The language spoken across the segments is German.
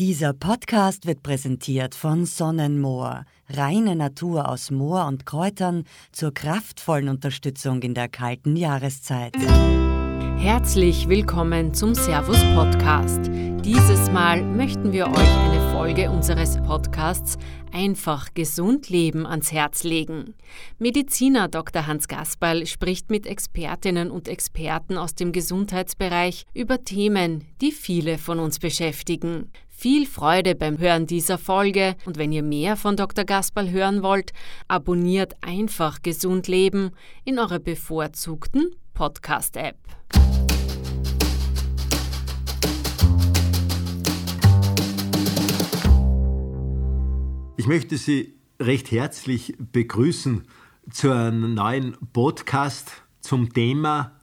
Dieser Podcast wird präsentiert von Sonnenmoor. Reine Natur aus Moor und Kräutern zur kraftvollen Unterstützung in der kalten Jahreszeit. Herzlich willkommen zum Servus Podcast. Dieses Mal möchten wir euch eine Folge unseres Podcasts Einfach gesund leben ans Herz legen. Mediziner Dr. Hans Gasperl spricht mit Expertinnen und Experten aus dem Gesundheitsbereich über Themen, die viele von uns beschäftigen. Viel Freude beim Hören dieser Folge und wenn ihr mehr von Dr. Gasperl hören wollt, abonniert einfach Gesund Leben in eurer bevorzugten Podcast-App. Ich möchte Sie recht herzlich begrüßen zu einem neuen Podcast zum Thema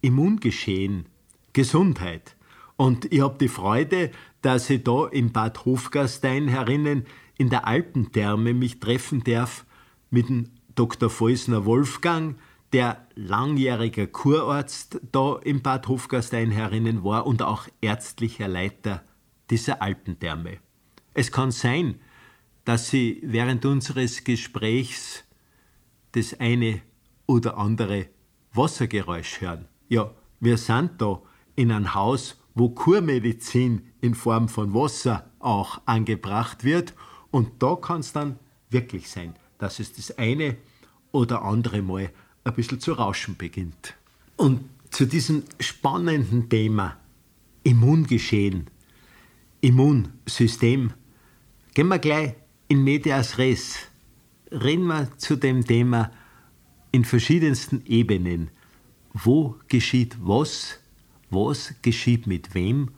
Immungeschehen, Gesundheit. Und ich habe die Freude, dass ich da in Bad Hofgastein herinnen in der Alpentherme mich treffen darf mit dem Dr. Feusner Wolfgang, der langjähriger Kurarzt da in Bad Hofgastein herinnen war und auch ärztlicher Leiter dieser Alpentherme. Es kann sein, dass Sie während unseres Gesprächs das eine oder andere Wassergeräusch hören. Ja, wir sind da in einem Haus, wo Kurmedizin in Form von Wasser auch angebracht wird. Und da kann es dann wirklich sein, dass es das eine oder andere Mal ein bisschen zu rauschen beginnt. Und zu diesem spannenden Thema Immungeschehen, Immunsystem, gehen wir gleich in medias res reden wir zu dem Thema in verschiedensten Ebenen. Wo geschieht was? Was geschieht mit wem?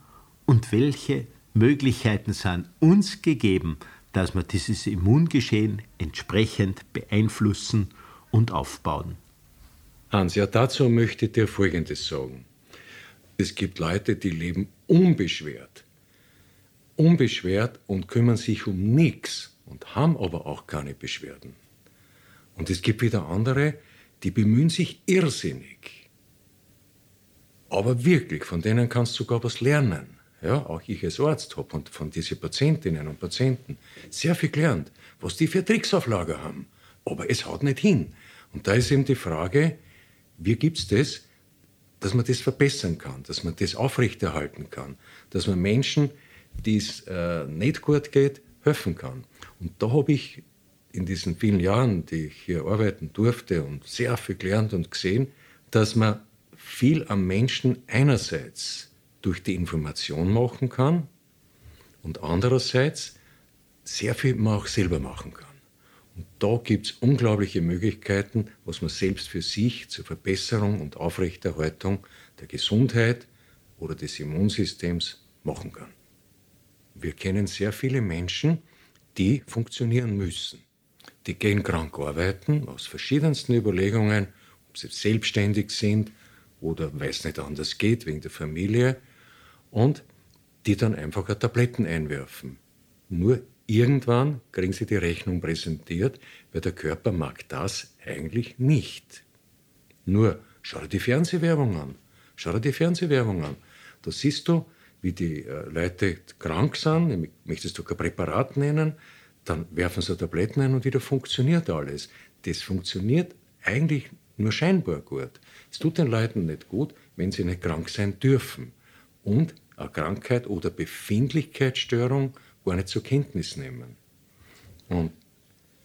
Und welche Möglichkeiten sind uns gegeben, dass wir dieses Immungeschehen entsprechend beeinflussen und aufbauen? Hans, ja, dazu möchte ich dir Folgendes sagen. Es gibt Leute, die leben unbeschwert. Unbeschwert und kümmern sich um nichts und haben aber auch keine Beschwerden. Und es gibt wieder andere, die bemühen sich irrsinnig. Aber wirklich, von denen kannst du sogar was lernen. Ja, auch ich als Arzt habe und von diesen Patientinnen und Patienten sehr viel gelernt, was die für Tricks auf Lager haben. Aber es haut nicht hin. Und da ist eben die Frage, wie gibt es das, dass man das verbessern kann, dass man das aufrechterhalten kann, dass man Menschen, die es äh, nicht gut geht, helfen kann. Und da habe ich in diesen vielen Jahren, die ich hier arbeiten durfte und sehr viel gelernt und gesehen, dass man viel am Menschen einerseits durch die Information machen kann und andererseits sehr viel man auch selber machen kann. Und da gibt es unglaubliche Möglichkeiten, was man selbst für sich zur Verbesserung und Aufrechterhaltung der Gesundheit oder des Immunsystems machen kann. Wir kennen sehr viele Menschen, die funktionieren müssen. Die gehen krank arbeiten, aus verschiedensten Überlegungen, ob sie selbstständig sind oder weil es nicht anders geht, wegen der Familie, und die dann einfach Tabletten einwerfen. Nur irgendwann kriegen sie die Rechnung präsentiert, weil der Körper mag das eigentlich nicht. Nur schau dir die Fernsehwerbung an. Schau dir die Fernsehwerbung an. Da siehst du, wie die äh, Leute krank sind, möchtest du kein Präparat nennen, dann werfen sie Tabletten ein und wieder funktioniert alles. Das funktioniert eigentlich nur scheinbar gut. Es tut den Leuten nicht gut, wenn sie nicht krank sein dürfen und eine Krankheit oder Befindlichkeitsstörung gar nicht zur Kenntnis nehmen. Und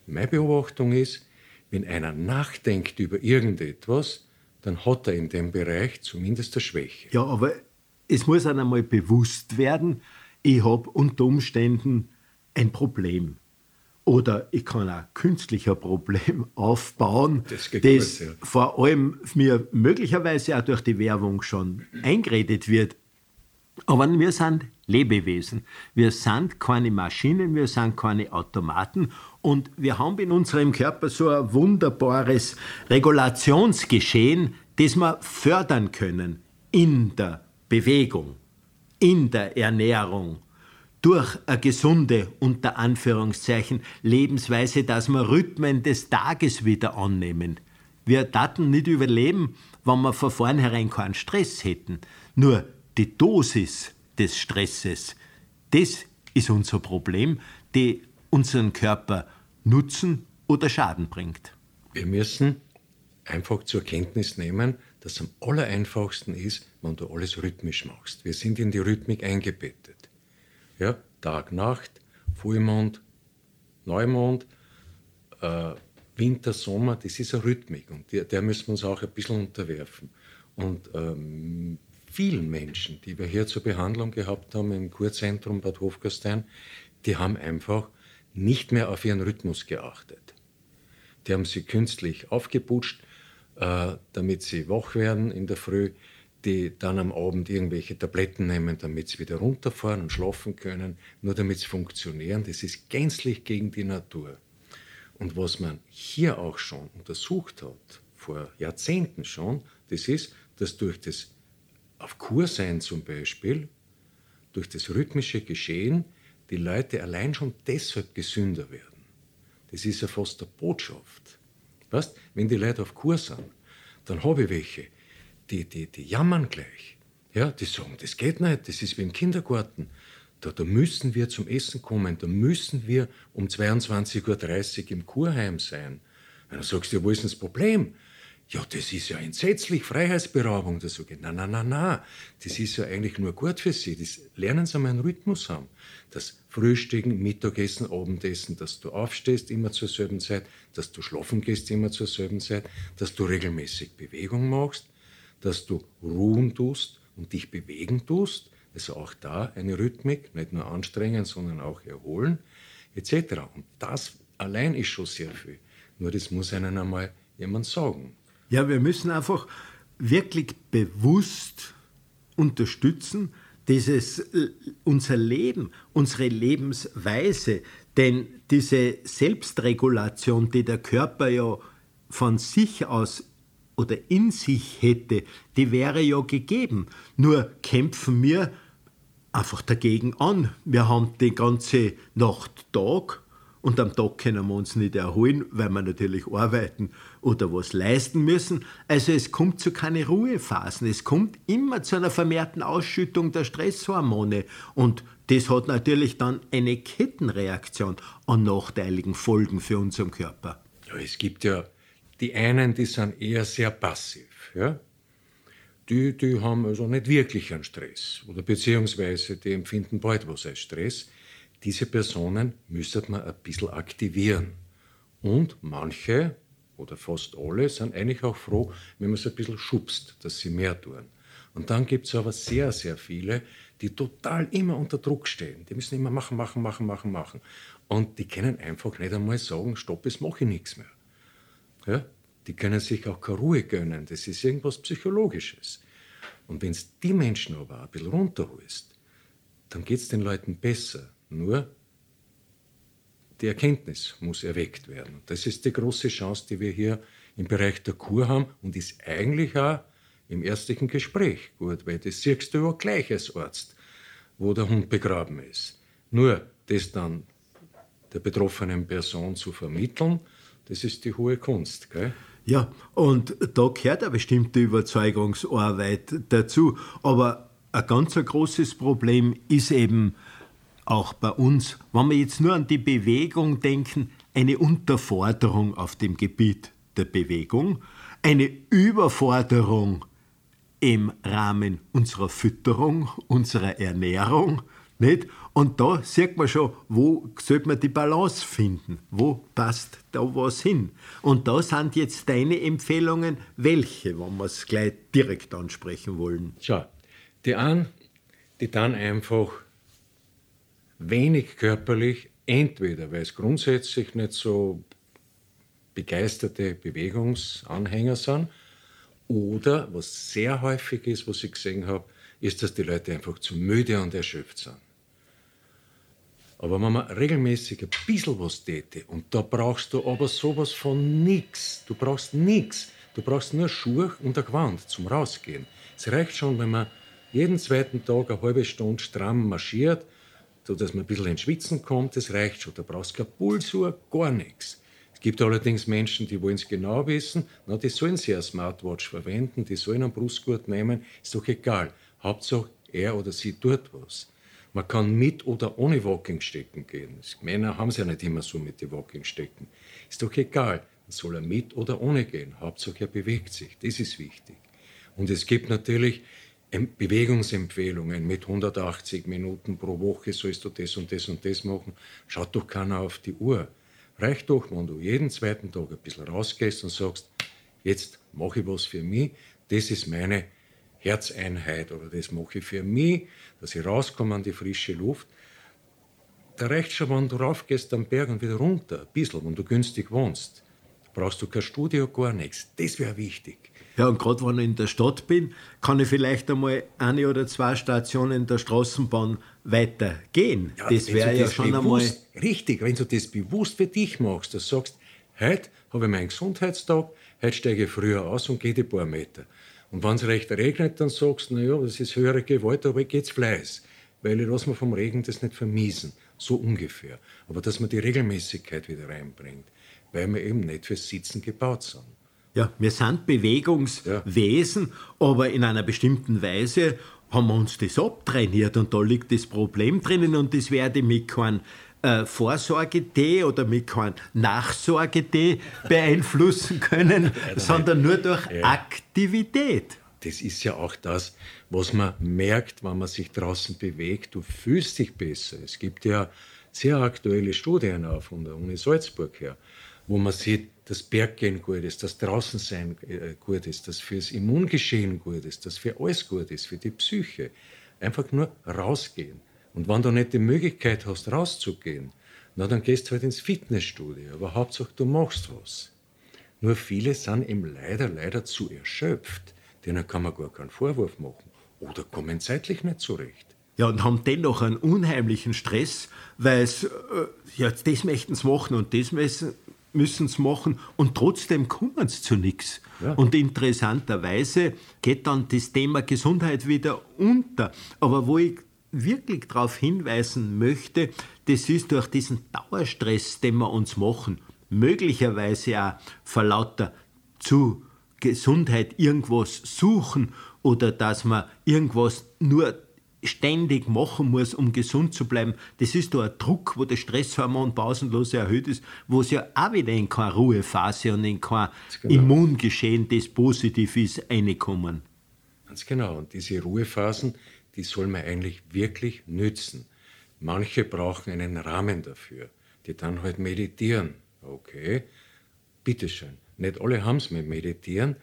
meine Beobachtung ist, wenn einer nachdenkt über irgendetwas, dann hat er in dem Bereich zumindest eine Schwäche. Ja, aber es muss einem einmal bewusst werden, ich habe unter Umständen ein Problem. Oder ich kann ein künstlicher Problem aufbauen, das, das gut, ja. vor allem mir möglicherweise auch durch die Werbung schon eingeredet wird. Aber wir sind Lebewesen. Wir sind keine Maschinen, wir sind keine Automaten und wir haben in unserem Körper so ein wunderbares Regulationsgeschehen, das wir fördern können in der Bewegung, in der Ernährung, durch eine gesunde, unter Anführungszeichen, Lebensweise, dass wir Rhythmen des Tages wieder annehmen. Wir daten nicht überleben, wenn wir von vornherein keinen Stress hätten. Nur die Dosis des Stresses, das ist unser Problem, die unseren Körper Nutzen oder Schaden bringt. Wir müssen einfach zur Kenntnis nehmen, dass es am allereinfachsten ist, wenn du alles rhythmisch machst. Wir sind in die Rhythmik eingebettet. Ja, Tag, Nacht, Vollmond, Neumond, äh, Winter, Sommer, das ist eine Rhythmik und der, der müssen wir uns auch ein bisschen unterwerfen. Und ähm, vielen Menschen, die wir hier zur Behandlung gehabt haben im Kurzentrum Bad Hofgastein, die haben einfach nicht mehr auf ihren Rhythmus geachtet. Die haben sie künstlich aufgeputscht, äh, damit sie wach werden in der Früh, die dann am Abend irgendwelche Tabletten nehmen, damit sie wieder runterfahren und schlafen können, nur damit sie funktionieren. Das ist gänzlich gegen die Natur. Und was man hier auch schon untersucht hat, vor Jahrzehnten schon, das ist, dass durch das auf Kur sein zum Beispiel, durch das rhythmische Geschehen, die Leute allein schon deshalb gesünder werden. Das ist ja fast eine Botschaft. Weißt, wenn die Leute auf Kur sind, dann habe ich welche, die, die, die jammern gleich. Ja, die sagen, das geht nicht, das ist wie im Kindergarten. Da, da müssen wir zum Essen kommen, da müssen wir um 22.30 Uhr im Kurheim sein. Und dann sagst du, wo ist denn das Problem? Ja, das ist ja entsetzlich, Freiheitsberaubung. Da sage ich, nein, nein, nein, nein, das ist ja eigentlich nur gut für Sie. Das lernen Sie mal einen Rhythmus haben. Das Frühstücken, Mittagessen, Abendessen, dass du aufstehst immer zur selben Zeit, dass du schlafen gehst immer zur selben Zeit, dass du regelmäßig Bewegung machst, dass du ruhen tust und dich bewegen tust. Also auch da eine Rhythmik, nicht nur anstrengen, sondern auch erholen, etc. Und das allein ist schon sehr viel. Nur das muss einem einmal jemand sagen. Ja, wir müssen einfach wirklich bewusst unterstützen, dieses unser Leben, unsere Lebensweise, denn diese Selbstregulation, die der Körper ja von sich aus oder in sich hätte, die wäre ja gegeben. Nur kämpfen wir einfach dagegen an. Wir haben die ganze Nacht Tag und am Tag können wir uns nicht erholen, weil wir natürlich arbeiten oder was leisten müssen. Also es kommt zu keine Ruhephasen. Es kommt immer zu einer vermehrten Ausschüttung der Stresshormone. Und das hat natürlich dann eine Kettenreaktion an nachteiligen Folgen für unseren Körper. Ja, es gibt ja die einen, die sind eher sehr passiv. Ja? Die, die haben also nicht wirklich einen Stress oder beziehungsweise die empfinden bald was als Stress diese Personen müsste man ein bisschen aktivieren. Und manche oder fast alle sind eigentlich auch froh, wenn man sie ein bisschen schubst, dass sie mehr tun. Und dann gibt es aber sehr, sehr viele, die total immer unter Druck stehen. Die müssen immer machen, machen, machen, machen, machen. Und die können einfach nicht einmal sagen, stopp, jetzt mache ich nichts mehr. Ja? Die können sich auch keine Ruhe gönnen. Das ist irgendwas Psychologisches. Und wenn es die Menschen aber ein bisschen runterholst, dann geht es den Leuten besser. Nur die Erkenntnis muss erweckt werden. Das ist die große Chance, die wir hier im Bereich der Kur haben und ist eigentlich auch im ärztlichen Gespräch gut, weil das siehst du ja gleich als Arzt, wo der Hund begraben ist. Nur das dann der betroffenen Person zu vermitteln, das ist die hohe Kunst. Gell? Ja, und da gehört eine bestimmte Überzeugungsarbeit dazu. Aber ein ganz großes Problem ist eben, auch bei uns, wenn wir jetzt nur an die Bewegung denken, eine Unterforderung auf dem Gebiet der Bewegung, eine Überforderung im Rahmen unserer Fütterung, unserer Ernährung, nicht? Und da sieht man schon, wo sollte man die Balance finden? Wo passt da was hin? Und da sind jetzt deine Empfehlungen, welche, wenn wir es gleich direkt ansprechen wollen. Schau, die einen, die dann einfach wenig körperlich, entweder weil es grundsätzlich nicht so begeisterte Bewegungsanhänger sind, oder was sehr häufig ist, was ich gesehen habe, ist, dass die Leute einfach zu müde und erschöpft sind. Aber wenn man regelmäßig ein bisschen was täte, und da brauchst du aber sowas von nichts, du brauchst nichts, du brauchst nur Schuhe und ein Gewand zum Rausgehen. Es reicht schon, wenn man jeden zweiten Tag eine halbe Stunde stramm marschiert, so dass man ein bisschen ins Schwitzen kommt, das reicht schon. Da brauchst du keine Pulsuhr, gar nichts. Es gibt allerdings Menschen, die wollen es genau wissen, na, die sollen sie eine Smartwatch verwenden, die sollen einen Brustgurt nehmen, ist doch egal. Hauptsache, er oder sie tut was. Man kann mit oder ohne Walking-Stecken gehen. Männer haben es ja nicht immer so mit den Walking-Stecken. Ist doch egal. Soll er mit oder ohne gehen? Hauptsache er bewegt sich. Das ist wichtig. Und es gibt natürlich Bewegungsempfehlungen mit 180 Minuten pro Woche sollst du das und das und das machen. Schaut doch keiner auf die Uhr. Reicht doch, wenn du jeden zweiten Tag ein bisschen rausgehst und sagst, jetzt mache ich was für mich, das ist meine Herzeinheit oder das mache ich für mich, dass ich rauskomme an die frische Luft. Da reicht schon, wenn du raufgehst am Berg und wieder runter, ein bisschen, wenn du günstig wohnst. Brauchst du kein Studio, gar nichts. Das wäre wichtig. Ja, und gerade wenn ich in der Stadt bin, kann ich vielleicht einmal eine oder zwei Stationen der Straßenbahn weitergehen. Ja, das wäre ja schon bewusst, einmal. Richtig, wenn du das bewusst für dich machst, dass du sagst, heute habe ich meinen Gesundheitstag, heute steige ich früher aus und gehe die paar Meter. Und wenn es recht regnet, dann sagst du, naja, das ist höhere Gewalt, aber ich gehe Fleiß. Weil ich lasse mir vom Regen das nicht vermiesen. So ungefähr. Aber dass man die Regelmäßigkeit wieder reinbringt, weil wir eben nicht fürs Sitzen gebaut sind. Ja, wir sind Bewegungswesen, ja. aber in einer bestimmten Weise haben wir uns das abtrainiert und da liegt das Problem drinnen und das werde ich mit keinem äh, Vorsorge-Tee oder mit keinem Nachsorge-Tee beeinflussen können, sondern nur durch ja. Aktivität. Das ist ja auch das, was man merkt, wenn man sich draußen bewegt. Du fühlst dich besser. Es gibt ja sehr aktuelle Studien auch von der Uni Salzburg her, wo man sieht, dass Berggehen gut ist, dass Draußensein äh, gut ist, dass fürs Immungeschehen gut ist, dass für alles gut ist, für die Psyche. Einfach nur rausgehen. Und wenn du nicht die Möglichkeit hast, rauszugehen, na, dann gehst du halt ins Fitnessstudio. Aber Hauptsache, du machst was. Nur viele sind eben leider, leider zu erschöpft. Denen kann man gar keinen Vorwurf machen. Oder kommen zeitlich nicht zurecht. Ja, und haben dennoch einen unheimlichen Stress, weil es, äh, ja, das möchten sie machen und das müssen, müssen sie machen und trotzdem kommen sie zu nichts. Ja. Und interessanterweise geht dann das Thema Gesundheit wieder unter. Aber wo ich wirklich darauf hinweisen möchte, das ist durch diesen Dauerstress, den wir uns machen, möglicherweise auch vor lauter zu Gesundheit irgendwas suchen oder dass man irgendwas nur ständig machen muss, um gesund zu bleiben, das ist da ein Druck, wo der Stresshormon pausenlos erhöht ist, wo es ja auch wieder in keine Ruhephase und in kein genau. Immungeschehen, das positiv ist, reinkommen. Ganz genau. Und diese Ruhephasen, die soll man eigentlich wirklich nützen. Manche brauchen einen Rahmen dafür, die dann halt meditieren. Okay, bitteschön. Nicht alle haben es mit Meditieren.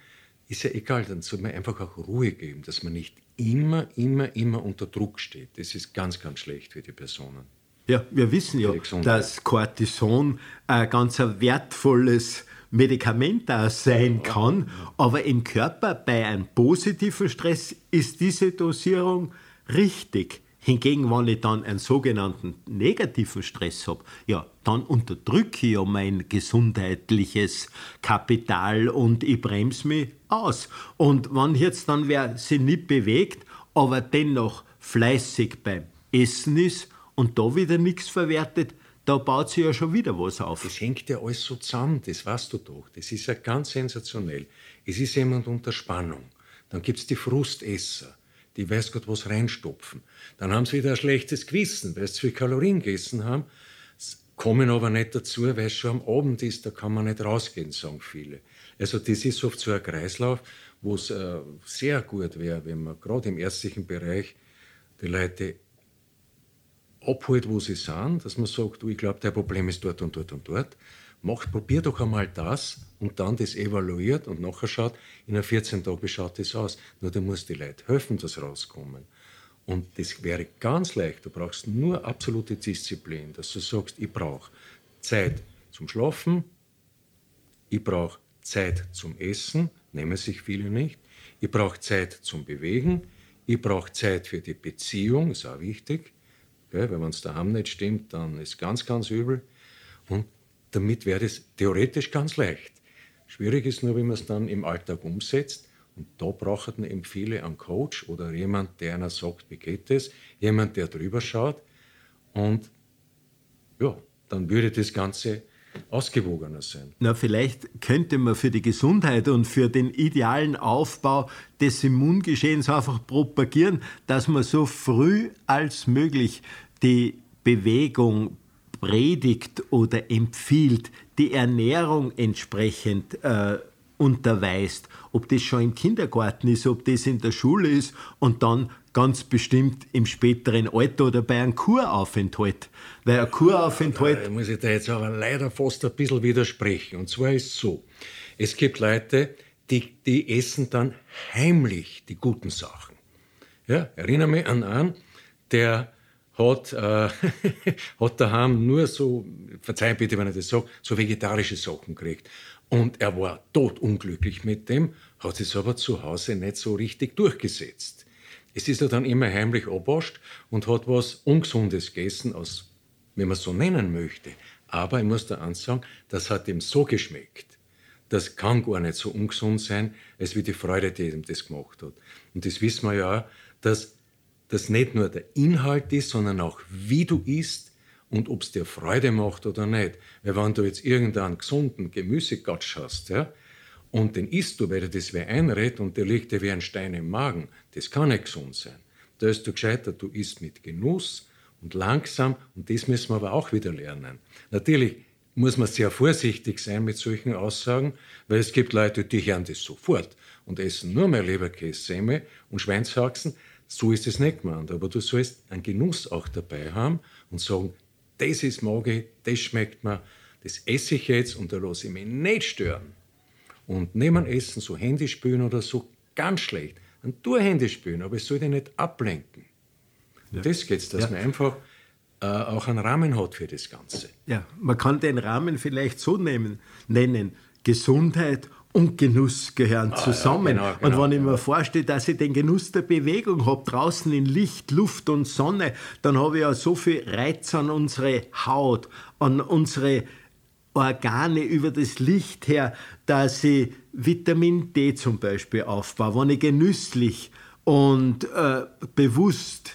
Ist ja egal, dann soll man einfach auch Ruhe geben, dass man nicht immer, immer, immer unter Druck steht. Das ist ganz, ganz schlecht für die Personen. Ja, wir wissen ja, dass Cortison ein ganz wertvolles Medikament auch sein kann, aber im Körper bei einem positiven Stress ist diese Dosierung richtig. Hingegen, wenn ich dann einen sogenannten negativen Stress habe, ja, dann unterdrücke ich ja mein gesundheitliches Kapital und ich bremse mich aus. Und wenn jetzt dann wer sich nicht bewegt, aber dennoch fleißig beim Essen ist und da wieder nichts verwertet, da baut sich ja schon wieder was auf. Das hängt ja alles so zusammen, das weißt du doch. Das ist ja ganz sensationell. Es ist jemand unter Spannung. Dann gibt es die Frustesser die weiß Gott was reinstopfen. Dann haben sie wieder ein schlechtes Gewissen, weil sie zu viel Kalorien gegessen haben, kommen aber nicht dazu, weil es schon am Abend ist, da kann man nicht rausgehen, sagen viele. Also das ist oft so ein Kreislauf, wo es äh, sehr gut wäre, wenn man gerade im ärztlichen Bereich die Leute abholt, wo sie sind, dass man sagt, du, ich glaube, dein Problem ist dort und dort und dort macht, probier doch einmal das und dann das evaluiert und nachher schaut, in einer 14 Tagen schaut das aus. Nur da muss die Leute helfen, dass rauskommen. Und das wäre ganz leicht. Du brauchst nur absolute Disziplin, dass du sagst, ich brauche Zeit zum Schlafen, ich brauche Zeit zum Essen, nehmen sich viele nicht, ich brauche Zeit zum Bewegen, ich brauche Zeit für die Beziehung, ist auch wichtig, weil wenn es daheim nicht stimmt, dann ist ganz, ganz übel. Und damit wäre es theoretisch ganz leicht. Schwierig ist nur, wie man es dann im Alltag umsetzt. Und da brauchen eben viele einen Coach oder jemand, der einer sagt, wie geht es, jemand, der drüber schaut. Und ja, dann würde das Ganze ausgewogener sein. Na, vielleicht könnte man für die Gesundheit und für den idealen Aufbau des Immungeschehens einfach propagieren, dass man so früh als möglich die Bewegung predigt oder empfiehlt, die Ernährung entsprechend äh, unterweist. Ob das schon im Kindergarten ist, ob das in der Schule ist und dann ganz bestimmt im späteren Alter oder bei einem Kuraufenthalt. Weil ein Kuraufenthalt. Da muss ich da jetzt aber leider fast ein bisschen widersprechen. Und zwar ist es so: Es gibt Leute, die, die essen dann heimlich die guten Sachen. Ja, erinnere mich an einen, der hat, äh, hat daheim nur so, verzeih bitte, wenn ich das sage, so vegetarische Sachen gekriegt. Und er war totunglücklich mit dem, hat es aber zu Hause nicht so richtig durchgesetzt. Es ist er dann immer heimlich abwascht und hat was Ungesundes gegessen, aus, wenn man es so nennen möchte. Aber ich muss da ansagen, das hat ihm so geschmeckt. Das kann gar nicht so ungesund sein, als wie die Freude, die ihm das gemacht hat. Und das wissen wir ja auch, dass das nicht nur der Inhalt ist, sondern auch wie du isst und ob es dir Freude macht oder nicht. Weil wenn du jetzt irgendeinen gesunden Gemüsegatsch hast, ja, und den isst du, weil dir das wer einredet und der liegt dir wie ein Stein im Magen. Das kann nicht gesund sein. Da ist du gescheiter, du isst mit Genuss und langsam und das müssen wir aber auch wieder lernen. Natürlich muss man sehr vorsichtig sein mit solchen Aussagen, weil es gibt Leute, die hören das sofort und essen nur mehr Leberkäse, Semmel und Schweinshaxen. So ist es nicht gemeint, aber du sollst einen Genuss auch dabei haben und sagen, das ist Mage, das schmeckt mir, das esse ich jetzt und da lasse ich mich nicht stören und neben Essen so Handy spielen oder so, ganz schlecht. Dann tu Handy spielen, aber es soll dich nicht ablenken. Ja. Das geht's, dass ja. man einfach äh, auch einen Rahmen hat für das Ganze. Ja, man kann den Rahmen vielleicht so nehmen, nennen. Gesundheit und Genuss gehören ah, zusammen. Ja, genau, genau, und wenn ich mir vorstelle, dass ich den Genuss der Bewegung habe, draußen in Licht, Luft und Sonne, dann habe ich ja so viel Reiz an unsere Haut, an unsere Organe über das Licht her, dass ich Vitamin D zum Beispiel aufbaue, wenn ich genüsslich und äh, bewusst,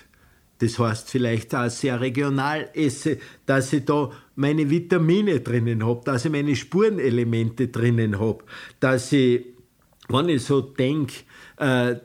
das heißt vielleicht auch sehr regional esse, dass ich da meine Vitamine drinnen habe, dass ich meine Spurenelemente drinnen habe, dass ich, wenn ich so denke, äh,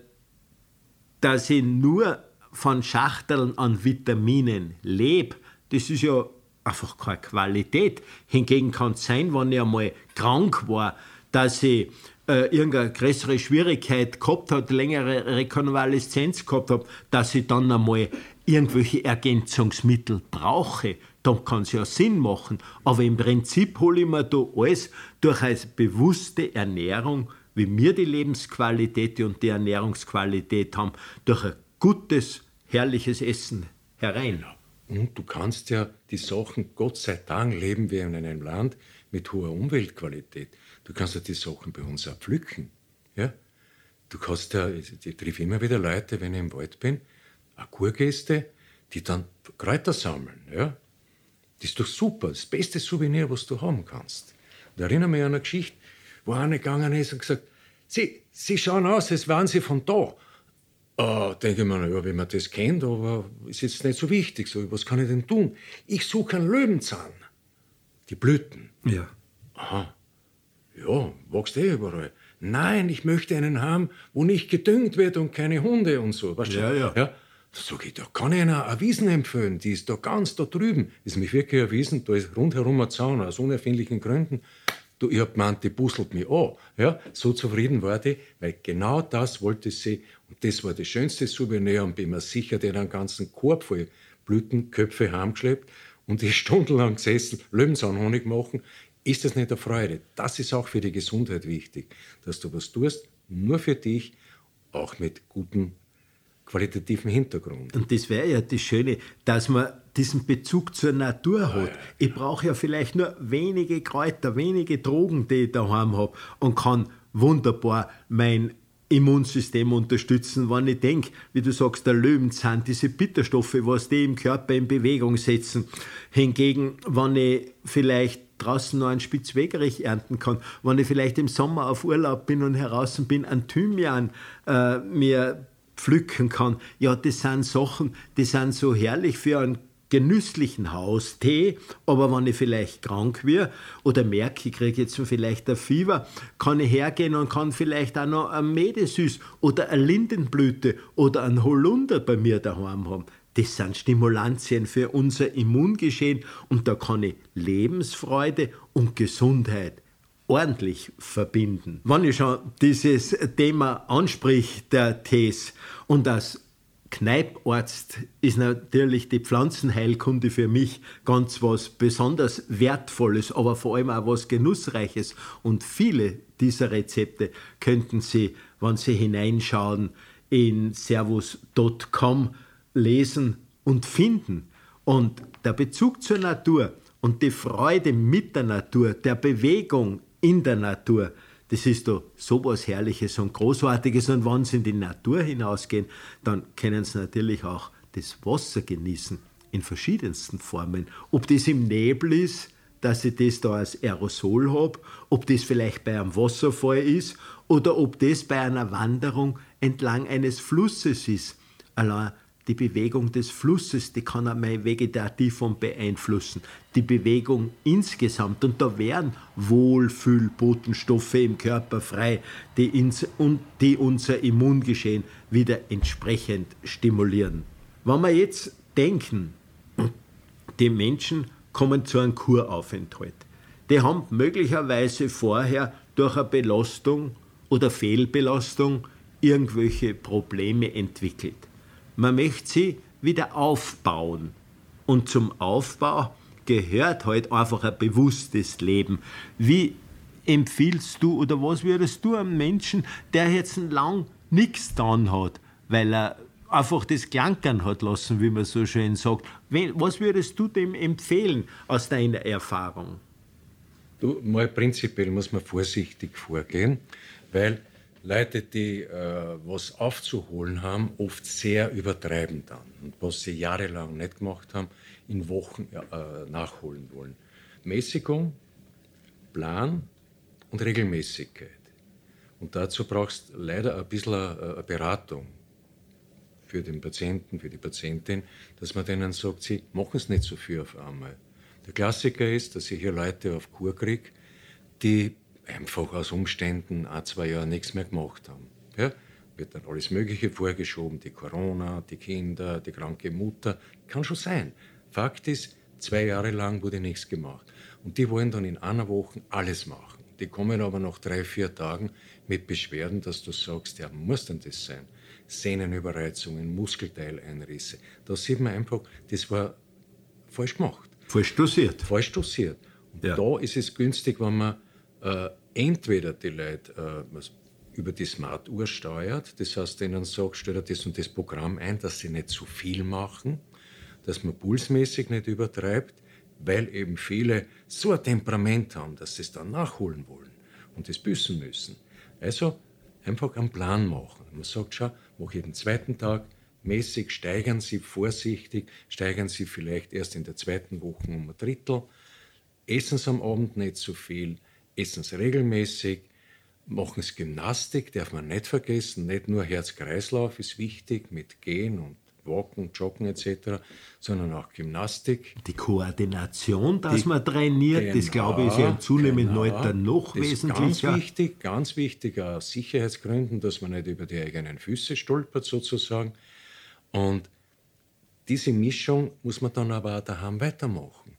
dass ich nur von Schachteln an Vitaminen lebe, das ist ja einfach keine Qualität. Hingegen kann es sein, wenn ich einmal krank war, dass ich äh, irgendeine größere Schwierigkeit gehabt habe, längere Rekonvaleszenz gehabt habe, dass ich dann einmal irgendwelche Ergänzungsmittel brauche. Dann kann es ja Sinn machen. Aber im Prinzip hole ich mir da alles durch eine bewusste Ernährung, wie wir die Lebensqualität und die Ernährungsqualität haben, durch ein gutes, herrliches Essen herein. Und du kannst ja die Sachen, Gott sei Dank leben wir in einem Land mit hoher Umweltqualität. Du kannst ja die Sachen bei uns auch pflücken. Ja? Du kannst ja, ich treffe immer wieder Leute, wenn ich im Wald bin, auch Kurgäste, die dann Kräuter sammeln. Ja? Das ist doch super, das beste Souvenir, was du haben kannst. Und erinnere mich an eine Geschichte, wo einer gegangen ist und gesagt, Sie, Sie schauen aus, als wären Sie von da. Äh, denke ich mir, ja, wenn man das kennt, aber ist jetzt nicht so wichtig. So, was kann ich denn tun? Ich suche einen Löwenzahn. Die Blüten. Ja. Aha. Ja, wächst eh überall. Nein, ich möchte einen haben, wo nicht gedüngt wird und keine Hunde und so. Weißt du? Ja, ja. ja? So geht, da kann ich einer eine Wiesen empfehlen, die ist da ganz da drüben. Ist mich wirklich erwiesen, da ist rundherum ein Zaun, aus unerfindlichen Gründen. Du, ich hab gemeint, die busselt mich an. Ja, so zufrieden war die, weil genau das wollte sie. Und das war das schönste Souvenir und bin mir sicher, der einen ganzen Korb voll Blütenköpfe heimgeschleppt und ist stundenlang gesessen, Löwenzahnhonig machen. Ist das nicht eine Freude? Das ist auch für die Gesundheit wichtig, dass du was tust, nur für dich, auch mit gutem qualitativen Hintergrund. Und das wäre ja das Schöne, dass man diesen Bezug zur Natur hat. Ich brauche ja vielleicht nur wenige Kräuter, wenige Drogen, die ich daheim habe und kann wunderbar mein Immunsystem unterstützen, wenn ich denke, wie du sagst, der Löwenzahn, diese Bitterstoffe, was die im Körper in Bewegung setzen. Hingegen, wenn ich vielleicht draußen noch einen Spitzwegerich ernten kann, wenn ich vielleicht im Sommer auf Urlaub bin und heraus bin, ein Thymian äh, mir pflücken kann, ja, das sind Sachen, die sind so herrlich für einen genüsslichen Haustee, aber wenn ich vielleicht krank wäre oder merke, ich kriege jetzt vielleicht ein Fieber, kann ich hergehen und kann vielleicht auch noch ein Medesüß oder eine Lindenblüte oder ein Holunder bei mir daheim haben. Das sind Stimulantien für unser Immungeschehen und da kann ich Lebensfreude und Gesundheit ordentlich verbinden. Wenn ich schon dieses Thema ansprich, der Tees und das Kneiparzt ist natürlich die Pflanzenheilkunde für mich ganz was besonders Wertvolles, aber vor allem auch was Genussreiches. Und viele dieser Rezepte könnten Sie, wenn Sie hineinschauen, in servus.com lesen und finden. Und der Bezug zur Natur und die Freude mit der Natur, der Bewegung in der Natur, das ist doch so was Herrliches und Großartiges. Und wenn sie in die Natur hinausgehen, dann können sie natürlich auch das Wasser genießen in verschiedensten Formen. Ob das im Nebel ist, dass ich das da als Aerosol habe, ob das vielleicht bei einem Wasserfall ist oder ob das bei einer Wanderung entlang eines Flusses ist. Allein die Bewegung des Flusses, die kann auch mein Vegetativum beeinflussen. Die Bewegung insgesamt. Und da wären Wohlfühlbotenstoffe im Körper frei, die, ins, und die unser Immungeschehen wieder entsprechend stimulieren. Wenn wir jetzt denken, die Menschen kommen zu einem Kuraufenthalt. Die haben möglicherweise vorher durch eine Belastung oder Fehlbelastung irgendwelche Probleme entwickelt. Man möchte sie wieder aufbauen. Und zum Aufbau gehört halt einfach ein bewusstes Leben. Wie empfiehlst du oder was würdest du einem Menschen, der jetzt lang nichts getan hat, weil er einfach das Klankern hat lassen, wie man so schön sagt. Was würdest du dem empfehlen aus deiner Erfahrung? Du, mal prinzipiell muss man vorsichtig vorgehen, weil Leute, die äh, was aufzuholen haben, oft sehr übertreiben dann. Und was sie jahrelang nicht gemacht haben, in Wochen äh, nachholen wollen. Mäßigung, Plan und Regelmäßigkeit. Und dazu brauchst du leider ein bisschen eine Beratung für den Patienten, für die Patientin, dass man denen sagt, sie machen es nicht so viel auf einmal. Der Klassiker ist, dass ich hier Leute auf Kur kriege, die einfach aus Umständen ein, zwei Jahre nichts mehr gemacht haben. Ja? Wird dann alles Mögliche vorgeschoben, die Corona, die Kinder, die kranke Mutter. Kann schon sein. Fakt ist, zwei Jahre lang wurde nichts gemacht. Und die wollen dann in einer Woche alles machen. Die kommen aber nach drei, vier Tagen mit Beschwerden, dass du sagst, ja, muss denn das sein? Sehnenüberreizungen, Muskelteileinrisse. Da sieht man einfach, das war falsch gemacht. Falsch dosiert. Falsch dosiert. Und ja. da ist es günstig, wenn man äh, entweder die Leute äh, über die Smart-Uhr steuert, das heißt, denen sagt, stell dir das und das Programm ein, dass sie nicht zu viel machen, dass man pulsmäßig nicht übertreibt, weil eben viele so ein Temperament haben, dass sie es dann nachholen wollen und das büßen müssen. Also einfach einen Plan machen. Man sagt, schau, mach jeden zweiten Tag mäßig, steigern Sie vorsichtig, steigern Sie vielleicht erst in der zweiten Woche um ein Drittel, essen Sie am Abend nicht zu so viel, essen Sie regelmäßig, machen Sie Gymnastik, darf man nicht vergessen, nicht nur Herz-Kreislauf ist wichtig mit Gehen und Walken, Joggen etc., sondern auch Gymnastik. Die Koordination, dass die, man trainiert, genau, das glaube ich ist ja im zunehmenden genau, noch das wesentlicher. Ist ganz wichtig, ganz wichtig aus Sicherheitsgründen, dass man nicht über die eigenen Füße stolpert sozusagen. Und diese Mischung muss man dann aber auch daheim weitermachen.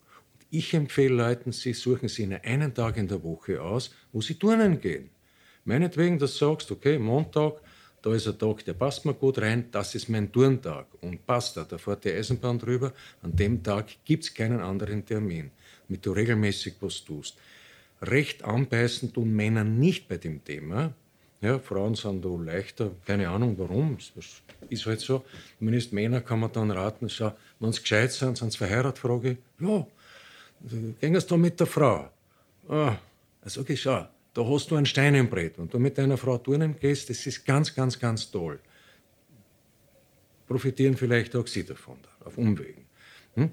Ich empfehle Leuten, sie suchen sich einen Tag in der Woche aus, wo sie turnen gehen. Meinetwegen, dass du sagst, okay, Montag, da ist ein Tag, der passt mir gut rein, das ist mein Turntag. Und passt da, da fährt die Eisenbahn drüber, an dem Tag gibt es keinen anderen Termin, damit du regelmäßig was tust. Recht anbeißen tun Männer nicht bei dem Thema. Ja, Frauen sind da leichter, keine Ahnung warum, das ist halt so. Zumindest Männer kann man dann raten, schau, wenn sie gescheit sind, sind sie verheiratet, frage ich, ja, Gehen da mit der Frau. Ah, also okay, schau, da hast du einen Stein im Brett und du mit deiner Frau turnen gehst, das ist ganz, ganz, ganz toll. Profitieren vielleicht auch sie davon, auf Umwegen. Hm?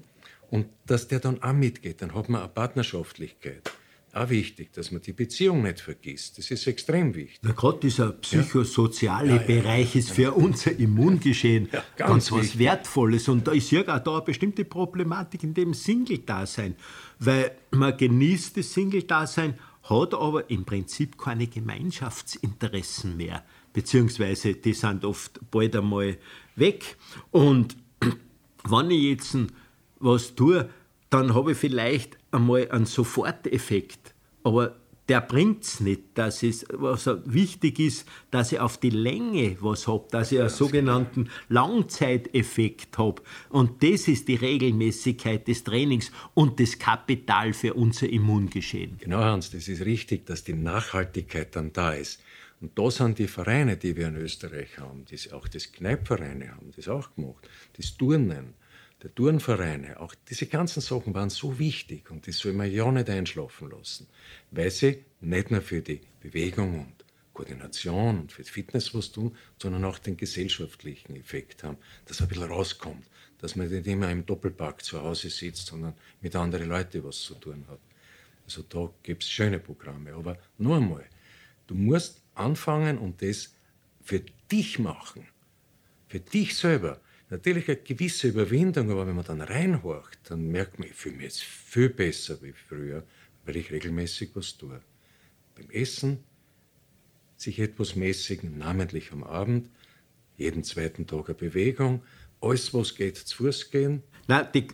Und dass der dann auch mitgeht, dann hat man eine Partnerschaftlichkeit. Auch wichtig, dass man die Beziehung nicht vergisst. Das ist extrem wichtig. Na, gerade dieser psychosoziale ja. Ja, ja, Bereich ist für unser Immungeschehen ganz, ganz was Wertvolles. Und ich sehe auch da eine bestimmte Problematik in dem Single-Dasein. Weil man genießt das Single-Dasein, hat aber im Prinzip keine Gemeinschaftsinteressen mehr. Beziehungsweise die sind oft bald einmal weg. Und wenn ich jetzt was tue, dann habe ich vielleicht einmal einen Soforteffekt. Aber der bringt es nicht, dass es was wichtig ist, dass ich auf die Länge was habe, dass ich einen sogenannten Langzeiteffekt habe. Und das ist die Regelmäßigkeit des Trainings und das Kapital für unser Immungeschehen. Genau, Hans, das ist richtig, dass die Nachhaltigkeit dann da ist. Und da sind die Vereine, die wir in Österreich haben, die auch das Kneipvereine haben, das auch gemacht, das Turnen, der Turnvereine, auch diese ganzen Sachen waren so wichtig und die soll man ja nicht einschlafen lassen, weil sie nicht nur für die Bewegung und Koordination und für Fitness was tun, sondern auch den gesellschaftlichen Effekt haben, dass ein bisschen rauskommt, dass man nicht immer im Doppelpack zu Hause sitzt, sondern mit anderen Leuten was zu tun hat. Also da gibt es schöne Programme. Aber nur einmal, du musst anfangen und das für dich machen, für dich selber. Natürlich eine gewisse Überwindung, aber wenn man dann reinhorcht, dann merkt man, ich fühle mich jetzt viel besser wie früher, weil ich regelmäßig was tue. Beim Essen sich etwas mäßigen, namentlich am Abend, jeden zweiten Tag eine Bewegung, alles, was geht, zu Fuß gehen. Nein, die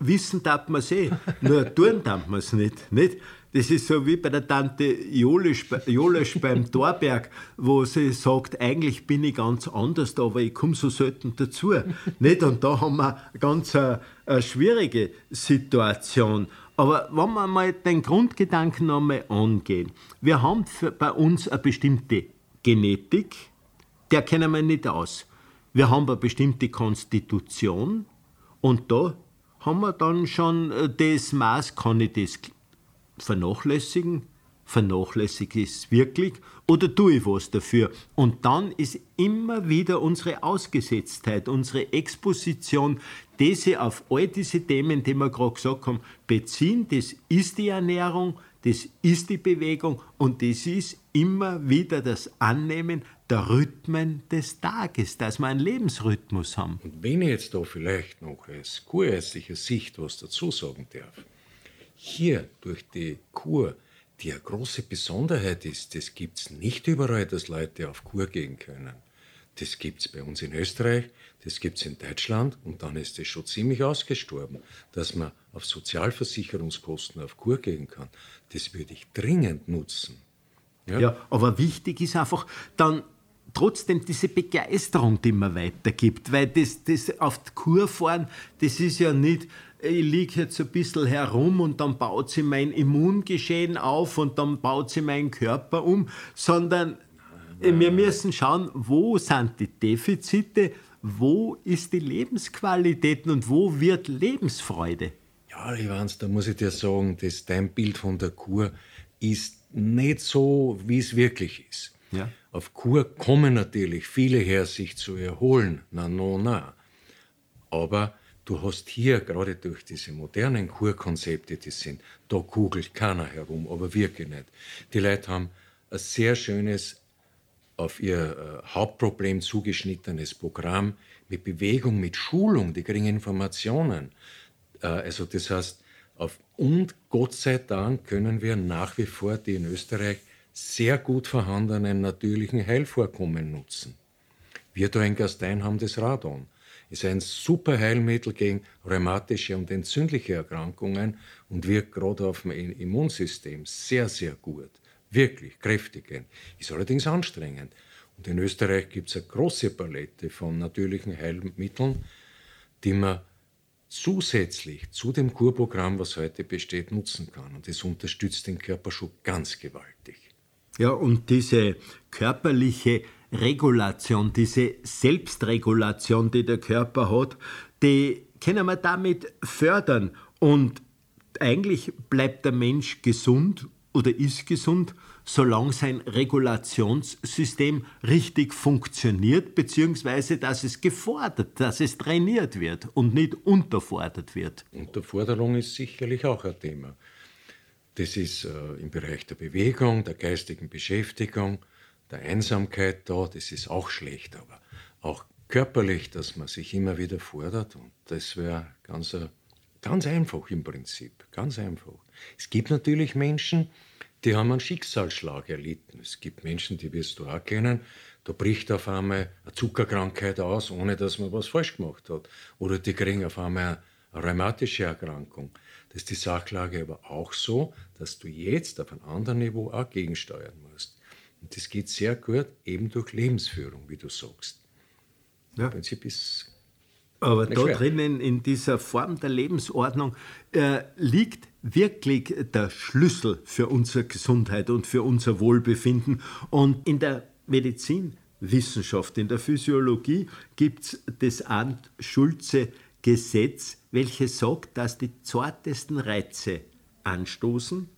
wissen darf man es eh, nur tun darf man es nicht, nicht. Das ist so wie bei der Tante Jolisch, Jolisch beim Torberg, wo sie sagt, eigentlich bin ich ganz anders, aber ich komme so selten dazu. Nicht? Und da haben wir eine ganz eine, eine schwierige Situation. Aber wenn wir mal den Grundgedanken einmal angehen, wir haben bei uns eine bestimmte Genetik, der kennen wir nicht aus. Wir haben eine bestimmte Konstitution und da haben wir dann schon äh, das Maß, kann ich das vernachlässigen, vernachlässige ich es wirklich oder tue ich was dafür? Und dann ist immer wieder unsere Ausgesetztheit, unsere Exposition, die sich auf all diese Themen, die wir gerade gesagt haben, beziehen. Das ist die Ernährung, das ist die Bewegung und das ist immer wieder das Annehmen der Rhythmen des Tages, dass wir einen Lebensrhythmus haben. Und wenn ich jetzt da vielleicht noch aus kurärztlicher Sicht was dazu sagen darf, hier durch die Kur, die eine große Besonderheit ist, das gibt es nicht überall, dass Leute auf Kur gehen können. Das gibt es bei uns in Österreich, das gibt es in Deutschland und dann ist es schon ziemlich ausgestorben, dass man auf Sozialversicherungskosten auf Kur gehen kann. Das würde ich dringend nutzen. Ja, ja aber wichtig ist einfach dann trotzdem diese Begeisterung, die man weitergibt, weil das, das auf Kur fahren, das ist ja nicht ich liege jetzt ein bisschen herum und dann baut sie mein Immungeschehen auf und dann baut sie meinen Körper um, sondern wir müssen schauen, wo sind die Defizite, wo ist die Lebensqualität und wo wird Lebensfreude. Ja, Ivans, da muss ich dir sagen, dass dein Bild von der Kur ist nicht so, wie es wirklich ist. Ja. Auf Kur kommen natürlich viele her, sich zu erholen. Na, no, na. Aber Du hast hier gerade durch diese modernen Kurkonzepte, die sind, da kugelt keiner herum, aber wirklich nicht. Die Leute haben ein sehr schönes, auf ihr äh, Hauptproblem zugeschnittenes Programm mit Bewegung, mit Schulung, die kriegen Informationen. Äh, also das heißt, auf, und Gott sei Dank können wir nach wie vor die in Österreich sehr gut vorhandenen natürlichen Heilvorkommen nutzen. Wir da in Gastein haben das Radon ist ein super Heilmittel gegen rheumatische und entzündliche Erkrankungen und wirkt gerade auf dem Immunsystem sehr, sehr gut. Wirklich kräftig. Ist allerdings anstrengend. Und in Österreich gibt es eine große Palette von natürlichen Heilmitteln, die man zusätzlich zu dem Kurprogramm, was heute besteht, nutzen kann. Und das unterstützt den Körper schon ganz gewaltig. Ja, und diese körperliche Regulation, diese Selbstregulation, die der Körper hat, die können wir damit fördern. Und eigentlich bleibt der Mensch gesund oder ist gesund, solange sein Regulationssystem richtig funktioniert, beziehungsweise dass es gefordert, dass es trainiert wird und nicht unterfordert wird. Unterforderung ist sicherlich auch ein Thema. Das ist äh, im Bereich der Bewegung, der geistigen Beschäftigung, der Einsamkeit da. Das ist auch schlecht, aber auch körperlich, dass man sich immer wieder fordert. Und das wäre ganz, ganz einfach im Prinzip. Ganz einfach. Es gibt natürlich Menschen, die haben einen Schicksalsschlag erlitten. Es gibt Menschen, die wirst du auch kennen, da bricht auf einmal eine Zuckerkrankheit aus, ohne dass man was falsch gemacht hat. Oder die kriegen auf einmal eine rheumatische Erkrankung. Das ist die Sachlage aber auch so, dass du jetzt auf einem anderen Niveau auch gegensteuern musst. Und das geht sehr gut eben durch Lebensführung, wie du sagst. Ja. Im Prinzip ist aber da schwer. drinnen in dieser Form der Lebensordnung äh, liegt wirklich der Schlüssel für unsere Gesundheit und für unser Wohlbefinden. Und in der Medizinwissenschaft, in der Physiologie gibt es das Ant-Schulze-Gesetz, welches sagt, dass die zartesten Reize anstoßen,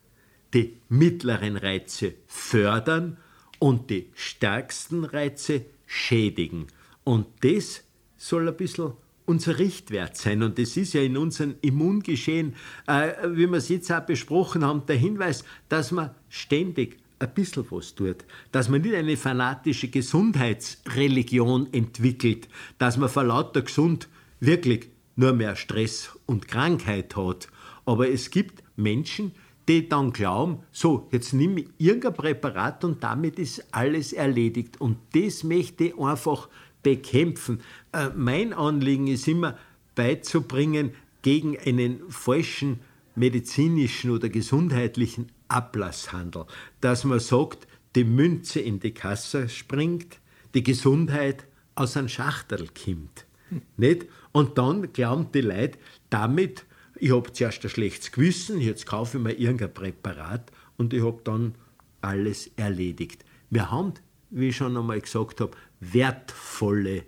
die mittleren Reize fördern und die stärksten Reize schädigen. Und das soll ein bisschen unser Richtwert sein. Und das ist ja in unserem Immungeschehen, äh, wie wir es jetzt auch besprochen haben, der Hinweis, dass man ständig ein bisschen was tut, dass man nicht eine fanatische Gesundheitsreligion entwickelt, dass man vor lauter gesund wirklich nur mehr Stress und Krankheit hat. Aber es gibt Menschen, die dann glauben, so, jetzt nehme ich irgendein Präparat und damit ist alles erledigt. Und das möchte ich einfach bekämpfen. Äh, mein Anliegen ist immer beizubringen gegen einen falschen medizinischen oder gesundheitlichen Ablasshandel, dass man sagt, die Münze in die Kasse springt, die Gesundheit aus einem Schachtel kommt. Hm. Nicht? Und dann glauben die Leute, damit, ich habe zuerst ein schlechtes Gewissen, jetzt kaufe ich mir irgendein Präparat und ich habe dann alles erledigt. Wir haben, wie ich schon einmal gesagt habe, wertvolle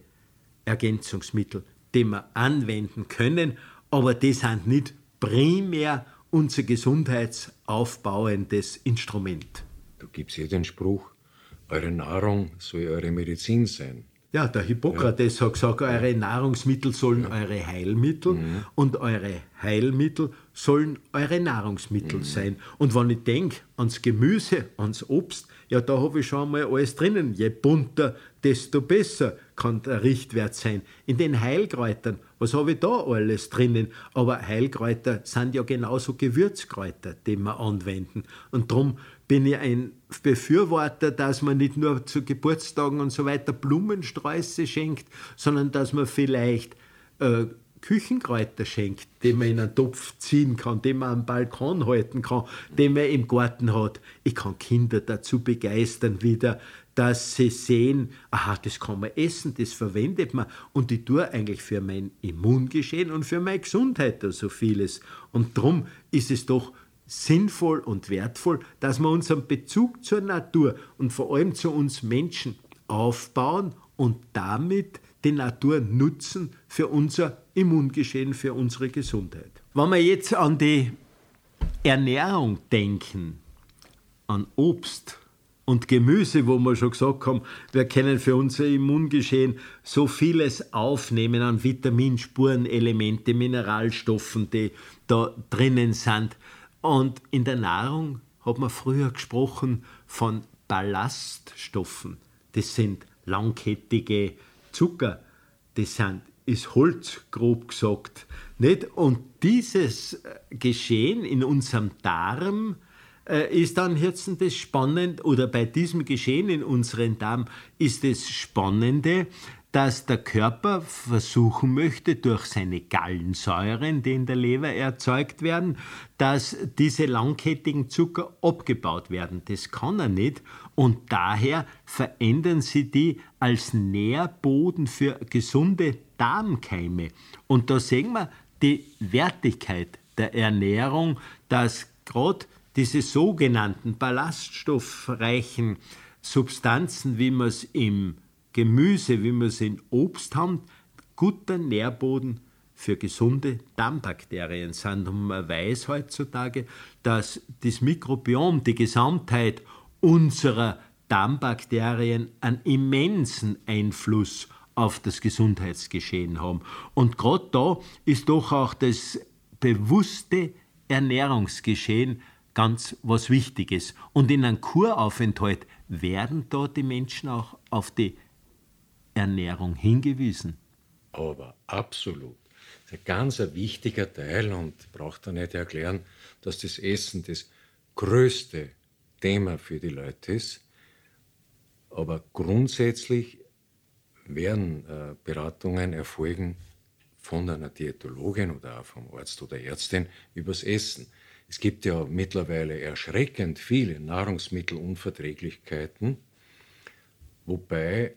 Ergänzungsmittel, die wir anwenden können, aber die sind nicht primär unser gesundheitsaufbauendes Instrument. Du gibst hier den Spruch, eure Nahrung soll eure Medizin sein. Ja, der Hippokrates ja. hat gesagt, eure Nahrungsmittel sollen ja. eure Heilmittel mhm. und eure Heilmittel sollen eure Nahrungsmittel mhm. sein. Und wenn ich denke ans Gemüse, ans Obst, ja, da habe ich schon mal alles drinnen. Je bunter, desto besser kann der Richtwert sein. In den Heilkräutern, was habe ich da alles drinnen? Aber Heilkräuter sind ja genauso Gewürzkräuter, die wir anwenden. Und darum bin ich ein Befürworter, dass man nicht nur zu Geburtstagen und so weiter Blumensträuße schenkt, sondern dass man vielleicht äh, Küchenkräuter schenkt, die man in einen Topf ziehen kann, die man am Balkon halten kann, die man im Garten hat. Ich kann Kinder dazu begeistern wieder, dass sie sehen, aha, das kann man essen, das verwendet man und ich tue eigentlich für mein Immungeschehen und für meine Gesundheit da so vieles. Und darum ist es doch sinnvoll und wertvoll, dass wir unseren Bezug zur Natur und vor allem zu uns Menschen aufbauen und damit die Natur nutzen für unser Immungeschehen, für unsere Gesundheit. Wenn wir jetzt an die Ernährung denken, an Obst und Gemüse, wo wir schon gesagt haben, wir können für unser Immungeschehen so vieles aufnehmen an Vitaminspuren, Elemente, Mineralstoffen, die da drinnen sind, und in der Nahrung hat man früher gesprochen von Ballaststoffen. Das sind langkettige Zucker, das sind, ist Holz, grob gesagt. Nicht? Und dieses äh, Geschehen in unserem Darm ist dann jetzt das Spannende, oder bei diesem Geschehen in unserem Darm ist das Spannende, dass der Körper versuchen möchte, durch seine Gallensäuren, die in der Leber erzeugt werden, dass diese langkettigen Zucker abgebaut werden. Das kann er nicht und daher verändern sie die als Nährboden für gesunde Darmkeime. Und da sehen wir die Wertigkeit der Ernährung, dass gerade diese sogenannten ballaststoffreichen Substanzen, wie man es im Gemüse, wie wir es in Obst haben, guter Nährboden für gesunde Darmbakterien sind. Und man weiß heutzutage, dass das Mikrobiom, die Gesamtheit unserer Darmbakterien einen immensen Einfluss auf das Gesundheitsgeschehen haben. Und gerade da ist doch auch das bewusste Ernährungsgeschehen ganz was Wichtiges. Und in einem Kuraufenthalt werden da die Menschen auch auf die Ernährung hingewiesen. Aber absolut. Das ist ein ganz wichtiger Teil und braucht da nicht erklären, dass das Essen das größte Thema für die Leute ist. Aber grundsätzlich werden äh, Beratungen erfolgen von einer Diätologin oder auch vom Arzt oder Ärztin übers Essen. Es gibt ja mittlerweile erschreckend viele Nahrungsmittelunverträglichkeiten, wobei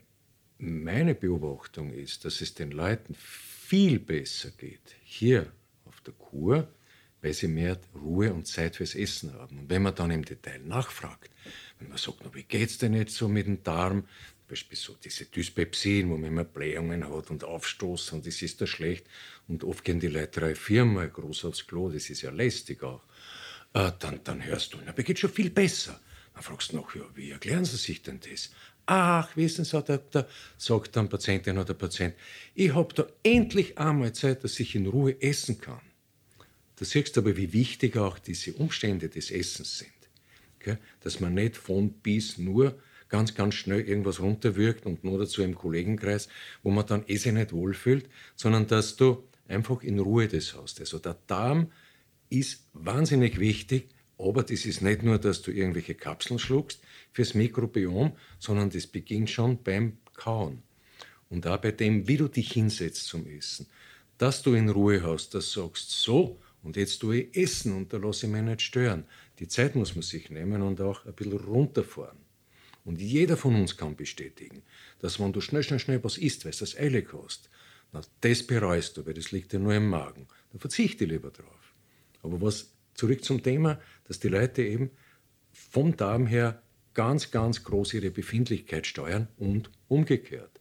meine Beobachtung ist, dass es den Leuten viel besser geht hier auf der Kur, weil sie mehr Ruhe und Zeit fürs Essen haben. Und wenn man dann im Detail nachfragt, wenn man sagt, wie geht es denn jetzt so mit dem Darm, zum Beispiel so diese Dyspepsien, wo man immer Blähungen hat und Aufstoß und das ist da schlecht. Und oft gehen die Leute drei, viermal groß aufs Klo, das ist ja lästig auch äh, dann, dann hörst du, na, mir geht schon viel besser. Dann fragst du noch, ja, wie erklären Sie sich denn das? Ach, wissen Sie, der, sagt dann Patientin oder Patient, ich habe da endlich einmal Zeit, dass ich in Ruhe essen kann. Da siehst du aber, wie wichtig auch diese Umstände des Essens sind. Okay? Dass man nicht von bis nur ganz, ganz schnell irgendwas runterwirkt und nur dazu im Kollegenkreis, wo man dann eh sich nicht wohlfühlt, sondern dass du einfach in Ruhe das hast. Also der Darm ist wahnsinnig wichtig, aber das ist nicht nur, dass du irgendwelche Kapseln schluckst fürs Mikrobiom, sondern das beginnt schon beim Kauen. Und auch bei dem, wie du dich hinsetzt zum Essen. Dass du in Ruhe hast, dass du sagst, so, und jetzt tue ich essen und da lasse ich mich nicht stören. Die Zeit muss man sich nehmen und auch ein bisschen runterfahren. Und jeder von uns kann bestätigen, dass wenn du schnell, schnell, schnell was isst, weil es das eilig hast, das bereust du, weil das liegt ja nur im Magen. Dann verzichte lieber drauf. Aber was zurück zum Thema, dass die Leute eben vom Darm her ganz, ganz groß ihre Befindlichkeit steuern und umgekehrt.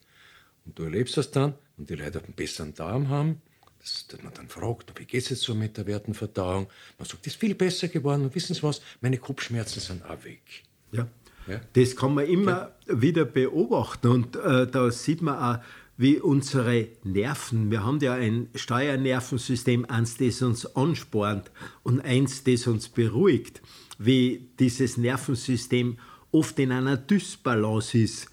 Und du erlebst das dann und die Leute einen besseren Darm haben, dass, dass man dann fragt, wie geht es jetzt so mit der Wertenverdauung? Man sagt, das ist viel besser geworden und wissen Sie was, meine Kopfschmerzen sind auch weg. Ja. ja. Das kann man immer ja. wieder beobachten und äh, da sieht man auch, wie unsere Nerven. Wir haben ja ein Steuernervensystem, eins, das uns anspornt und eins, das uns beruhigt. Wie dieses Nervensystem oft in einer Dysbalance ist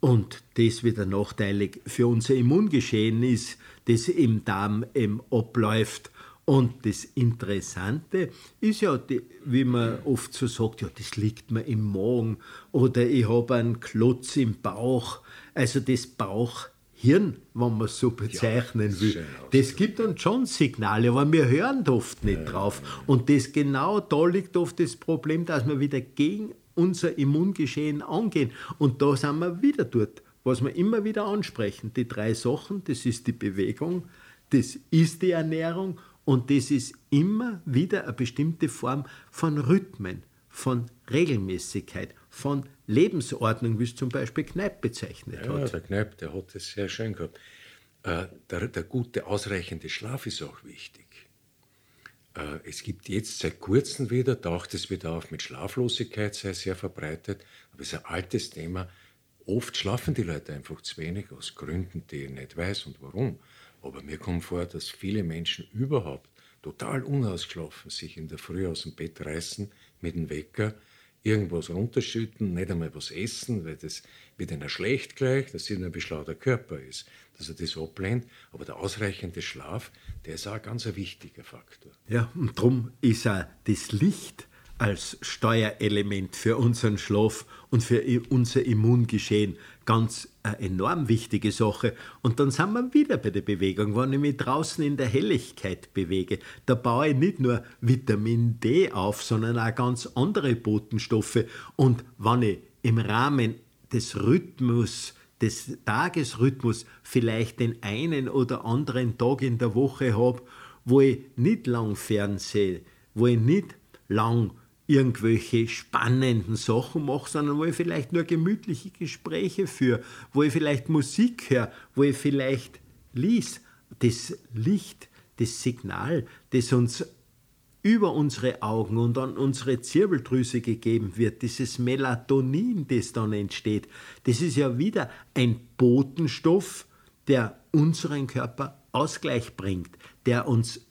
und das wieder nachteilig für unser Immungeschehen ist, das im Darm eben abläuft. Und das Interessante ist ja, wie man oft so sagt, ja, das liegt mir im Magen oder ich habe einen Klotz im Bauch. Also das Bauch Hirn, wenn man es so bezeichnen ja, will. Das gibt uns schon Signale, aber wir hören oft nicht ja, drauf. Und das genau da liegt oft das Problem, dass wir wieder gegen unser Immungeschehen angehen. Und da sind wir wieder dort, was wir immer wieder ansprechen. Die drei Sachen, das ist die Bewegung, das ist die Ernährung und das ist immer wieder eine bestimmte Form von Rhythmen, von Regelmäßigkeit, von Lebensordnung, wie es zum Beispiel Kneip bezeichnet ja, hat. Ja, der Kneip, der hat das sehr schön gehabt. Äh, der, der, gute, ausreichende Schlaf ist auch wichtig. Äh, es gibt jetzt seit kurzem wieder, taucht es wieder auf mit Schlaflosigkeit, sei sehr verbreitet, aber es ist ein altes Thema. Oft schlafen die Leute einfach zu wenig, aus Gründen, die ich nicht weiß und warum. Aber mir kommt vor, dass viele Menschen überhaupt total unausgeschlafen sich in der Früh aus dem Bett reißen mit dem Wecker, irgendwas runterschütten, nicht einmal was essen, weil das wird ihnen schlecht gleich, dass ein bisschen der Körper ist, dass er das ablehnt. Aber der ausreichende Schlaf, der ist auch ein ganz wichtiger Faktor. Ja, und darum ist auch das Licht als Steuerelement für unseren Schlaf und für unser Immungeschehen ganz eine enorm wichtige Sache. Und dann sind wir wieder bei der Bewegung. Wenn ich mich draußen in der Helligkeit bewege, da baue ich nicht nur Vitamin D auf, sondern auch ganz andere Botenstoffe. Und wenn ich im Rahmen des Rhythmus, des Tagesrhythmus vielleicht den einen oder anderen Tag in der Woche habe, wo ich nicht lang fernsehe, wo ich nicht lang irgendwelche spannenden Sachen mache, sondern wo ich vielleicht nur gemütliche Gespräche führe, wo ich vielleicht Musik höre, wo ich vielleicht lies. Das Licht, das Signal, das uns über unsere Augen und an unsere Zirbeldrüse gegeben wird, dieses Melatonin, das dann entsteht, das ist ja wieder ein Botenstoff, der unseren Körper Ausgleich bringt, der uns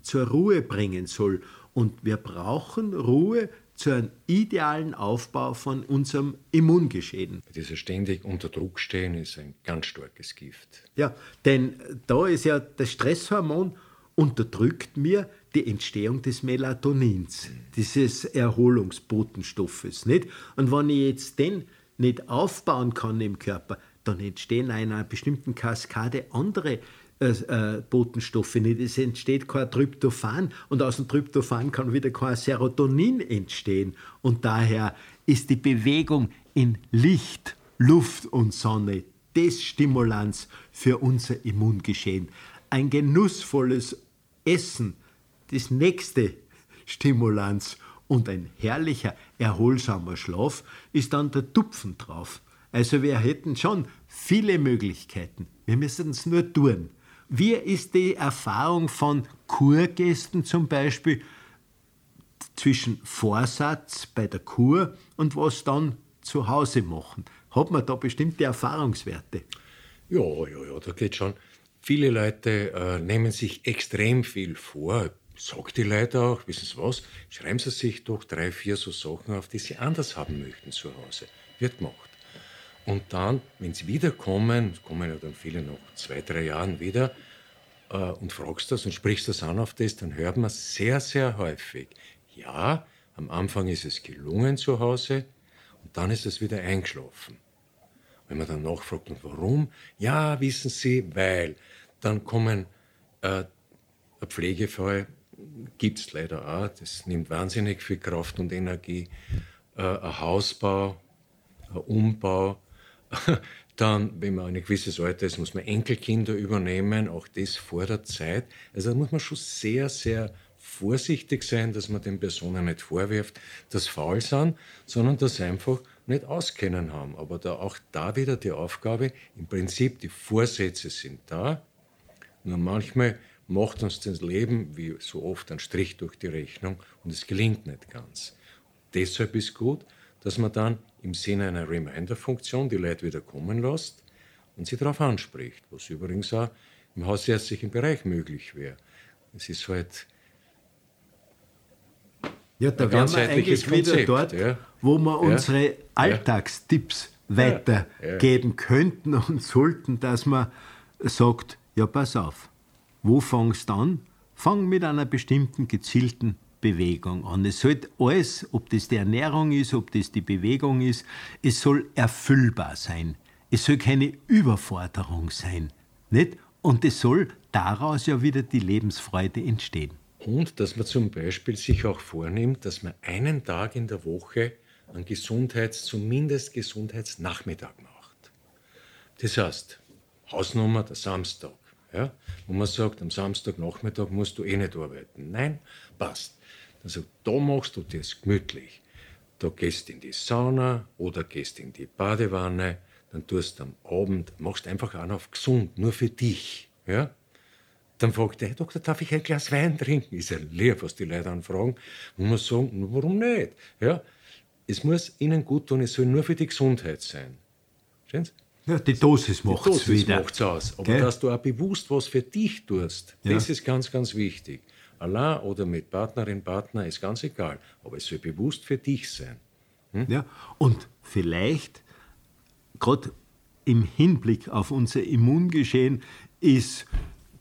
zur Ruhe bringen soll Und wir brauchen Ruhe zu einem idealen Aufbau von unserem Immungeschehen. Dieser ständig unter Druck stehen ist ein ganz starkes Gift. Ja, denn da ist ja das Stresshormon unterdrückt mir die Entstehung des Melatonins, dieses Erholungsbotenstoffes. Nicht? Und wenn ich jetzt den nicht aufbauen kann im Körper, dann entstehen in einer bestimmten Kaskade andere äh, äh, Botenstoffe nicht. Es entsteht kein Tryptophan und aus dem Tryptophan kann wieder kein Serotonin entstehen. Und daher ist die Bewegung in Licht, Luft und Sonne das Stimulanz für unser Immungeschehen. Ein genussvolles Essen, das nächste Stimulanz und ein herrlicher, erholsamer Schlaf ist dann der Tupfen drauf. Also wir hätten schon viele Möglichkeiten. Wir müssen es nur tun. Wie ist die Erfahrung von Kurgästen zum Beispiel zwischen Vorsatz bei der Kur und was dann zu Hause machen? Hat man da bestimmte Erfahrungswerte? Ja, ja, ja, da geht schon. Viele Leute äh, nehmen sich extrem viel vor. Sagt die Leute auch, wissen Sie was, schreiben Sie sich doch drei, vier so Sachen auf, die Sie anders haben möchten zu Hause. Wird gemacht. Und dann, wenn Sie wiederkommen, kommen ja dann viele noch zwei, drei Jahren wieder, äh, und fragst das und sprichst das an auf das, dann hört man sehr, sehr häufig, ja, am Anfang ist es gelungen zu Hause und dann ist es wieder eingeschlafen. Wenn man dann nachfragt, warum? Ja, wissen Sie, weil dann kommen äh, Pflegefall, gibt es leider auch, das nimmt wahnsinnig viel Kraft und Energie, äh, ein Hausbau, ein Umbau, dann, wenn man ein gewisses Alter ist, muss man Enkelkinder übernehmen, auch das vor der Zeit. Also da muss man schon sehr, sehr vorsichtig sein, dass man den Personen nicht vorwirft, dass faul sind, sondern dass sie einfach nicht auskennen haben. Aber da, auch da wieder die Aufgabe, im Prinzip die Vorsätze sind da, nur manchmal macht uns das Leben, wie so oft, ein Strich durch die Rechnung und es gelingt nicht ganz. Deshalb ist gut, dass man dann im Sinne einer Reminder-Funktion die Leute wieder kommen lässt und sie darauf anspricht, was übrigens auch im hausärztlichen Bereich möglich wäre. Es ist halt ja, da wären wir eigentlich Konzept, wieder dort, ja. wo wir ja. unsere Alltagstipps ja. weitergeben könnten und sollten, dass man sagt, ja, pass auf. Wo fangst du an? Fang mit einer bestimmten gezielten Bewegung an. Es sollte alles, ob das die Ernährung ist, ob das die Bewegung ist, es soll erfüllbar sein. Es soll keine Überforderung sein. Nicht? Und es soll daraus ja wieder die Lebensfreude entstehen. Und dass man zum Beispiel sich auch vornimmt, dass man einen Tag in der Woche einen Gesundheits-, zumindest Gesundheitsnachmittag macht. Das heißt, Hausnummer der Samstag. Ja? Wo man sagt, am Samstagnachmittag musst du eh nicht arbeiten. Nein, passt. Also da machst du das gemütlich. Da gehst in die Sauna oder gehst in die Badewanne, dann tust du am Abend, machst einfach einen auf gesund, nur für dich. Ja? Dann fragt der Herr Doktor, darf ich ein Glas Wein trinken? Ist ja leer, was die Leute anfragen. Und man sagt, warum nicht? Ja? Es muss ihnen gut tun, es soll nur für die Gesundheit sein. Sie? Ja, die Dosis macht es wieder. macht's aus. Aber Gell? dass du auch bewusst was für dich tust, ja. das ist ganz, ganz wichtig. Allein oder mit Partnerin, Partner ist ganz egal. Aber es soll bewusst für dich sein. Hm? Ja, und vielleicht, gerade im Hinblick auf unser Immungeschehen, ist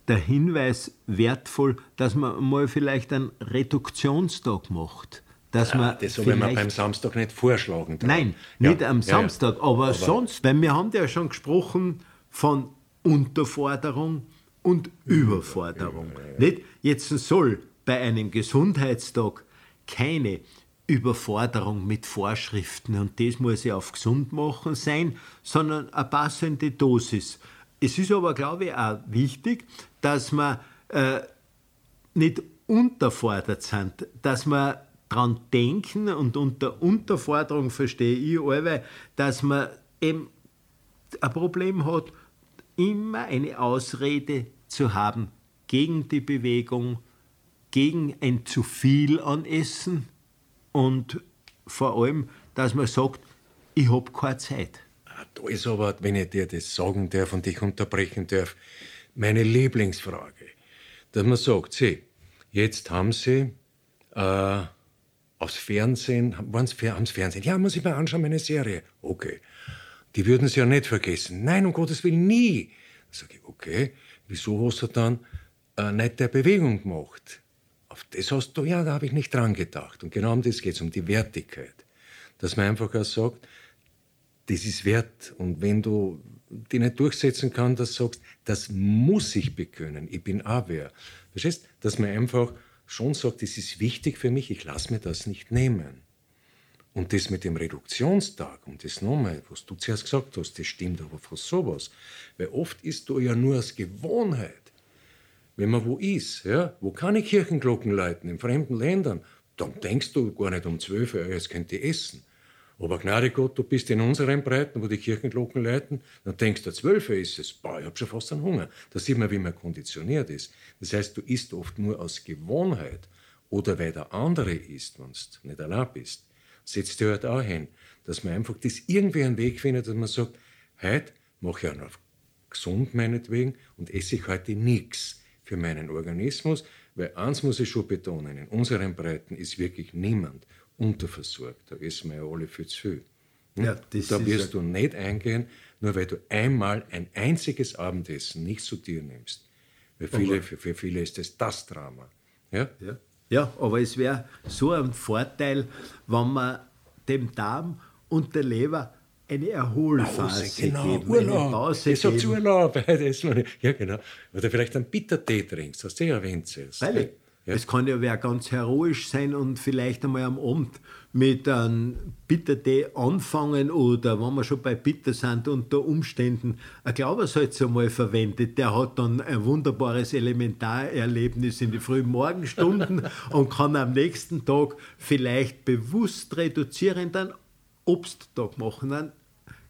der Hinweis wertvoll, dass man mal vielleicht einen Reduktionstag macht dass ja, man. Das soll man beim Samstag nicht vorschlagen. Dran. Nein, ja. nicht am Samstag, aber, aber, sonst, weil wir haben ja schon gesprochen von Unterforderung und Überforderung. Nicht? Jetzt soll bei einem Gesundheitstag keine Überforderung mit Vorschriften und das muss ja auf gesund machen sein, sondern eine passende Dosis. Es ist aber, glaube ich, auch wichtig, dass man äh, nicht unterfordert sind, dass man dran denken und unter Unterforderung verstehe ich allweil, dass man eben ein Problem hat, immer eine Ausrede zu haben gegen die Bewegung, gegen ein zu viel an Essen und vor allem, dass man sagt, ich habe keine Zeit. Ah, da ist aber, wenn ich dir das sagen darf und dich unterbrechen darf, meine Lieblingsfrage. Dass man sagt, sieh, jetzt haben sie äh, aufs Fernsehen, haben sie Fernsehen? Ja, muss ich mal anschauen, meine Serie. Okay. Die würden sie ja nicht vergessen. Nein, um Gottes Willen, nie. Dann sage ich, okay, wieso hast du dann äh, nicht der Bewegung gemacht? Auf das hast du, ja, da habe ich nicht dran gedacht. Und genau um das geht es, um die Wertigkeit. Dass man einfach auch sagt, das ist wert. Und wenn du die nicht durchsetzen kannst, dass du sagst, das muss ich bekönnen, ich bin auch wer. Verstehst? Dass man einfach schon sagt, das ist wichtig für mich, ich lasse mir das nicht nehmen. Und das mit dem Reduktionstag, und das nochmal, was du zuerst gesagt hast, das stimmt aber fast sowas. Weil oft ist du ja nur aus Gewohnheit. Wenn man wo ist, ja, wo keine Kirchenglocken läuten, in fremden Ländern, dann denkst du gar nicht um 12 Uhr, jetzt könnt ihr essen. Aber gnade Gott, du bist in unseren Breiten, wo die Kirchenglocken läuten, dann denkst du, 12 Uhr ist es, boah, ich hab schon fast einen Hunger. Da sieht man, wie man konditioniert ist. Das heißt, du isst oft nur aus Gewohnheit oder weil der andere isst, wenn du nicht allein bist. Setzt dir halt auch hin, dass man einfach das irgendwie einen Weg findet, dass man sagt, heute mache ich auch noch gesund meinetwegen und esse ich heute nichts für meinen Organismus, weil eins muss ich schon betonen, in unseren Breiten ist wirklich niemand unterversorgt. Da essen wir ja alle viel zu viel. Hm? Ja, da wirst du nicht eingehen, nur weil du einmal ein einziges Abendessen nicht zu dir nimmst. Für viele, für, für viele ist das das Drama. Ja, ja. Ja aber es wäre so ein Vorteil, wenn man dem Darm und der Leber eine Erholphase Pause, genau, geben, Urlaub. eine Pause ich geben. Urlaub. ja, genau. Oder vielleicht einen Bittertee trinkst, hast du ja erwähnt. Weil ja. Es kann ja wer ganz heroisch sein und vielleicht einmal am Abend mit einem Bittertee anfangen oder wenn wir schon bei Bitter sind, unter Umständen ein Glaubensalz einmal verwendet. Der hat dann ein wunderbares Elementarerlebnis in die frühen Morgenstunden und kann am nächsten Tag vielleicht bewusst reduzierend einen Obsttag machen, einen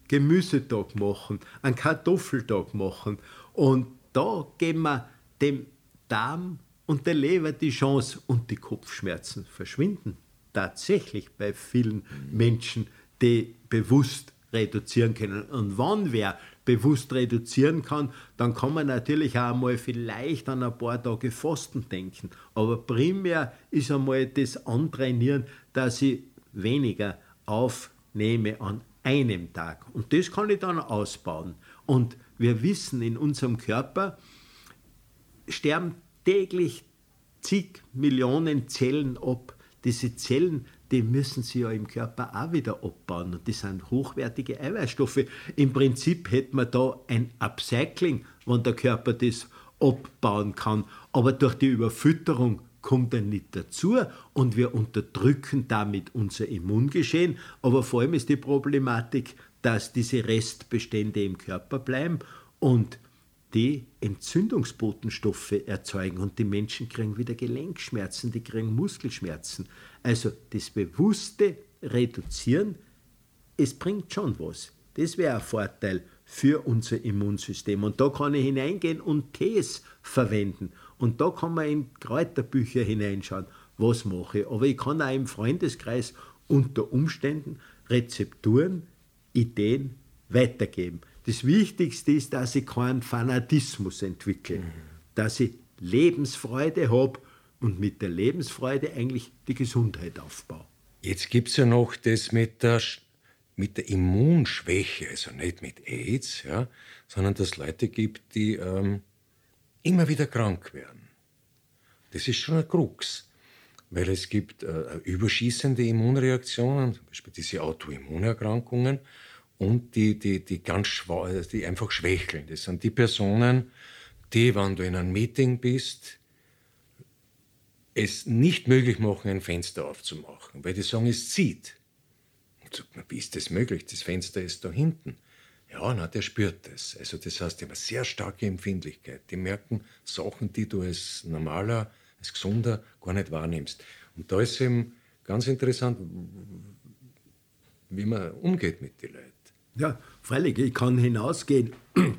Gemüsetag machen, einen Kartoffeltag machen. Und da geben wir dem Darm und der Leber die Chance und die Kopfschmerzen verschwinden tatsächlich bei vielen Menschen, die bewusst reduzieren können. Und wann wer bewusst reduzieren kann, dann kann man natürlich auch einmal vielleicht an ein paar Tage Fasten denken. Aber primär ist einmal das Antrainieren, dass ich weniger aufnehme an einem Tag. Und das kann ich dann ausbauen. Und wir wissen, in unserem Körper sterben täglich zig Millionen Zellen ab. Diese Zellen, die müssen sie ja im Körper auch wieder abbauen. Und das sind hochwertige Eiweißstoffe. Im Prinzip hätte man da ein Upcycling, wenn der Körper das abbauen kann. Aber durch die Überfütterung kommt er nicht dazu und wir unterdrücken damit unser Immungeschehen. Aber vor allem ist die Problematik, dass diese Restbestände im Körper bleiben und die Entzündungsbotenstoffe erzeugen und die Menschen kriegen wieder Gelenkschmerzen, die kriegen Muskelschmerzen. Also das bewusste Reduzieren, es bringt schon was. Das wäre ein Vorteil für unser Immunsystem. Und da kann ich hineingehen und Tees verwenden. Und da kann man in Kräuterbücher hineinschauen, was mache ich. Aber ich kann auch im Freundeskreis unter Umständen Rezepturen, Ideen weitergeben. Das Wichtigste ist, dass ich keinen Fanatismus entwickle, mhm. dass ich Lebensfreude habe und mit der Lebensfreude eigentlich die Gesundheit aufbaue. Jetzt gibt es ja noch das mit der, mit der Immunschwäche, also nicht mit AIDS, ja, sondern dass es Leute gibt, die ähm, immer wieder krank werden. Das ist schon ein Krux, weil es gibt äh, überschießende Immunreaktionen, zum Beispiel diese Autoimmunerkrankungen, und die, die, die ganz die einfach schwächeln. Das sind die Personen, die, wenn du in einem Meeting bist, es nicht möglich machen, ein Fenster aufzumachen, weil die sagen, es zieht. Und sagt man, wie ist das möglich? Das Fenster ist da hinten. Ja, na, der spürt das. Also das heißt, die haben eine sehr starke Empfindlichkeit. Die merken Sachen, die du als normaler, als gesunder gar nicht wahrnimmst. Und da ist eben ganz interessant, wie man umgeht mit den Leuten. Ja, freilich, ich kann hinausgehen.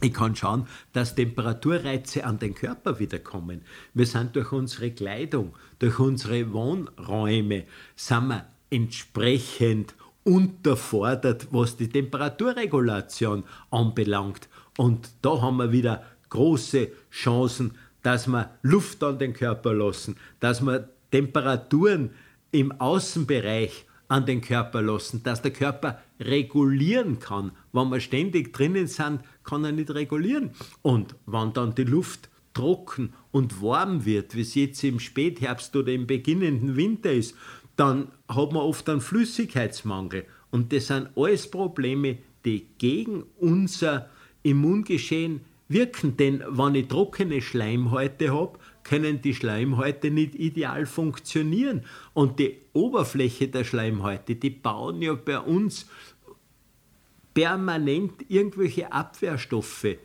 Ich kann schauen, dass Temperaturreize an den Körper wiederkommen. Wir sind durch unsere Kleidung, durch unsere Wohnräume, sind wir entsprechend unterfordert, was die Temperaturregulation anbelangt. Und da haben wir wieder große Chancen, dass wir Luft an den Körper lassen, dass wir Temperaturen im Außenbereich an den Körper lassen, dass der Körper regulieren kann. Wenn wir ständig drinnen sind, kann er nicht regulieren. Und wenn dann die Luft trocken und warm wird, wie es jetzt im Spätherbst oder im beginnenden Winter ist, dann hat man oft einen Flüssigkeitsmangel. Und das sind alles Probleme, die gegen unser Immungeschehen wirken. Denn wenn ich trockene Schleimhäute habe, können die Schleimhäute nicht ideal funktionieren. Und die Oberfläche der Schleimhäute, die bauen ja bei uns permanent irgendwelche Abwehrstoffe,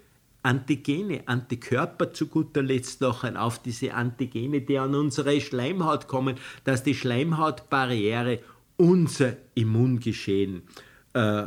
Antigene, Antikörper zu guter Letzt noch auf diese Antigene, die an unsere Schleimhaut kommen, dass die Schleimhautbarriere unser Immungeschehen äh,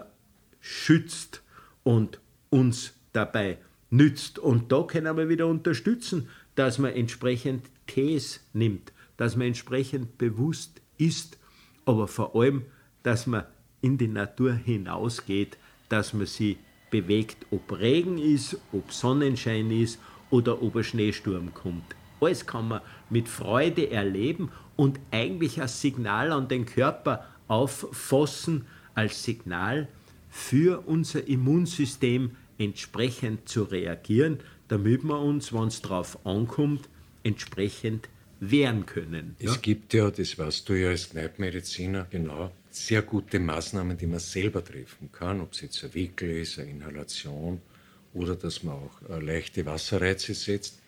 schützt und uns dabei nützt. Und da können wir wieder unterstützen, dass man entsprechend Tees nimmt, dass man entsprechend bewusst ist, aber vor allem, dass man in die Natur hinausgeht, dass man sie bewegt, ob Regen ist, ob Sonnenschein ist oder ob ein Schneesturm kommt. Alles kann man mit Freude erleben und eigentlich als Signal an den Körper auffassen, als Signal für unser Immunsystem entsprechend zu reagieren, damit wir uns, wenn es darauf ankommt, entsprechend wehren können. Es ja? gibt ja, das weißt du ja als Kneipmediziner, genau, sehr gute Maßnahmen, die man selber treffen kann, ob es jetzt ein Wickel ist, eine Inhalation oder dass man auch äh, leichte Wasserreize setzt.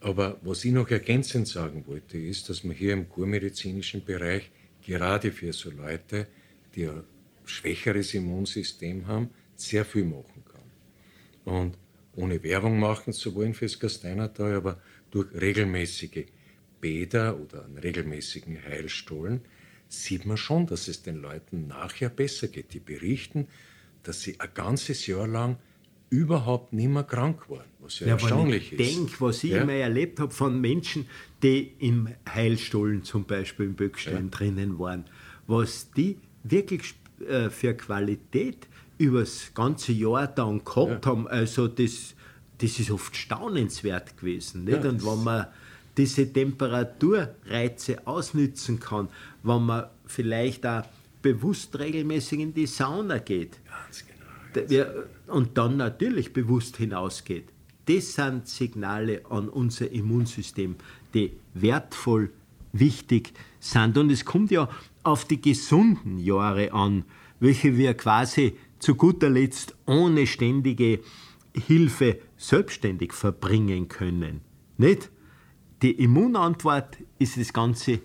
Aber was ich noch ergänzend sagen wollte, ist, dass man hier im kurmedizinischen Bereich gerade für so Leute, die ein schwächeres Immunsystem haben, sehr viel machen kann. Und ohne Werbung machen zu wollen fürs Gasteinertal, aber durch regelmäßige Bäder oder einen regelmäßigen Heilstollen sieht man schon, dass es den Leuten nachher besser geht. Die berichten, dass sie ein ganzes Jahr lang überhaupt nicht mehr krank waren, was ja, ja erstaunlich wenn ich ist. denke, was ich ja? immer erlebt habe von Menschen, die im Heilstollen zum Beispiel im Böckstein ja. drinnen waren, was die wirklich äh, für Qualität über das ganze Jahr dann gehabt ja. haben, also das, das ist oft staunenswert gewesen. Nicht? Und wenn man diese Temperaturreize ausnützen kann, wenn man vielleicht auch bewusst regelmäßig in die Sauna geht. Ganz genau. Ganz und dann natürlich bewusst hinausgeht. Das sind Signale an unser Immunsystem, die wertvoll, wichtig sind. Und es kommt ja auf die gesunden Jahre an, welche wir quasi zu guter Letzt ohne ständige Hilfe selbstständig verbringen können. Nicht? Die Immunantwort ist das ganze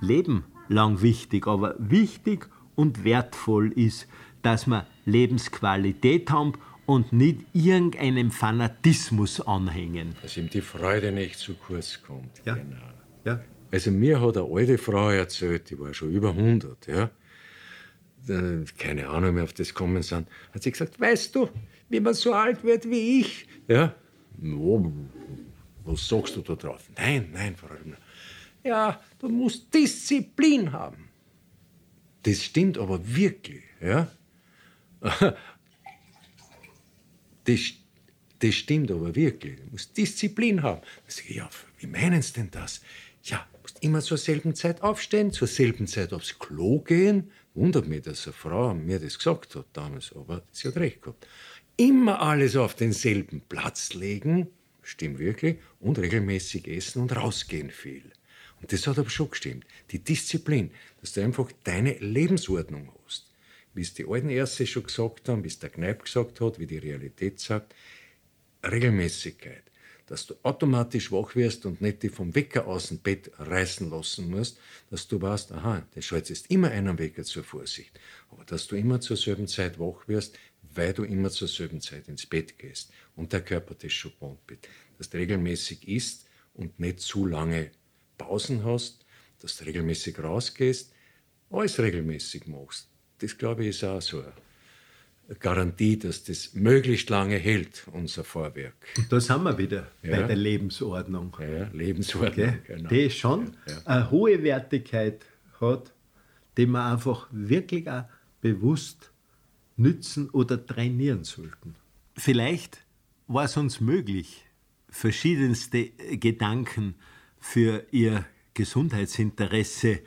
Leben lang wichtig, aber wichtig und wertvoll ist, dass wir Lebensqualität haben und nicht irgendeinem Fanatismus anhängen. Dass ihm die Freude nicht zu kurz kommt. Ja. Genau. Ja. Also mir hat eine alte Frau erzählt, die war schon über 100, ja, keine Ahnung mehr auf das kommen sind, hat sie gesagt, weißt du, wie man so alt wird wie ich, ja, was sagst du da drauf? Nein, nein, Frau Römer. Ja, du musst Disziplin haben. Das stimmt aber wirklich, ja. Das, das stimmt aber wirklich. Du musst Disziplin haben. Ich ja, wie meinen Sie denn das? Ja, du musst immer zur selben Zeit aufstehen, zur selben Zeit aufs Klo gehen. Wundert mich, dass eine Frau mir das gesagt hat damals, aber sie hat recht gehabt. Immer alles auf denselben Platz legen, stimmt wirklich, und regelmäßig essen und rausgehen viel. Und das hat aber schon gestimmt. Die Disziplin, dass du einfach deine Lebensordnung hast. Wie es die alten Ärzte schon gesagt haben, wie es der Kneip gesagt hat, wie die Realität sagt, Regelmäßigkeit. Dass du automatisch wach wirst und nicht dich vom Wecker aus dem Bett reißen lassen musst, dass du weißt, aha, der schaltet jetzt immer einen Wecker zur Vorsicht. Aber dass du immer zur selben Zeit wach wirst, weil du immer zur selben Zeit ins Bett gehst und der Körper das schon gewohnt wird. Dass du regelmäßig isst und nicht zu lange Pausen hast, dass du regelmäßig rausgehst, alles regelmäßig machst. Das glaube ich ist auch so Garantie, dass das möglichst lange hält, unser Vorwerk. Und da sind wir wieder ja. bei der Lebensordnung. Ja, Lebensordnung, okay. genau. Die schon ja. eine hohe Wertigkeit hat, die man einfach wirklich auch bewusst nützen oder trainieren sollten. Vielleicht war es uns möglich, verschiedenste Gedanken für Ihr Gesundheitsinteresse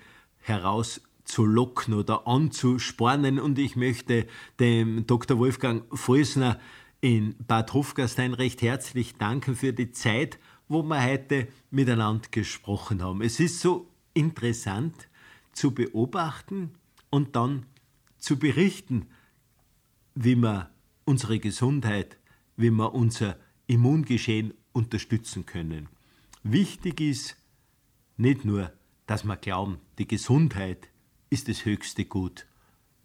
herauszulocken oder anzuspornen. Und ich möchte dem Dr. Wolfgang Volsner in Bad Hofgastein recht herzlich danken für die Zeit, wo wir heute miteinander gesprochen haben. Es ist so interessant zu beobachten und dann zu berichten, wie wir unsere Gesundheit, wie wir unser Immungeschehen unterstützen können. Wichtig ist nicht nur, dass wir glauben, die Gesundheit ist das höchste Gut.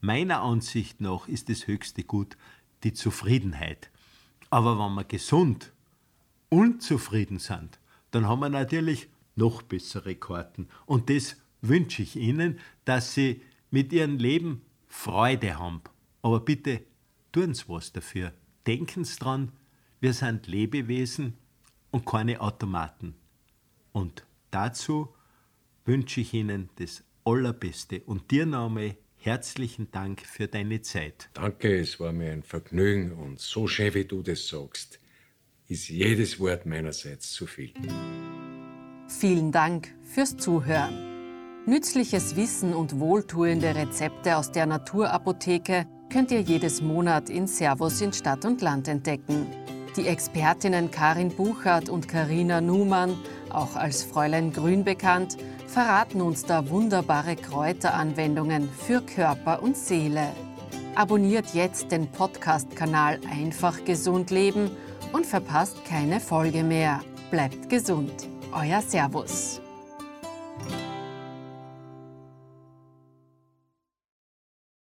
Meiner Ansicht nach ist das höchste Gut die Zufriedenheit. Aber wenn wir gesund und zufrieden sind, dann haben wir natürlich noch bessere Karten. Und das wünsche ich Ihnen, dass Sie mit Ihrem Leben Freude haben. Aber bitte tun Sie was dafür. Denken Sie dran, wir sind Lebewesen und keine Automaten. Und dazu wünsche ich Ihnen das Allerbeste und dir Name herzlichen Dank für deine Zeit. Danke, es war mir ein Vergnügen und so schön wie du das sagst, ist jedes Wort meinerseits zu viel. Vielen Dank fürs Zuhören. Nützliches Wissen und wohltuende Rezepte aus der Naturapotheke könnt ihr jedes Monat in Servus in Stadt und Land entdecken. Die Expertinnen Karin Buchert und Karina Numann, auch als Fräulein Grün bekannt, verraten uns da wunderbare Kräuteranwendungen für Körper und Seele. Abonniert jetzt den Podcast-Kanal Einfach Gesund Leben und verpasst keine Folge mehr. Bleibt gesund. Euer Servus.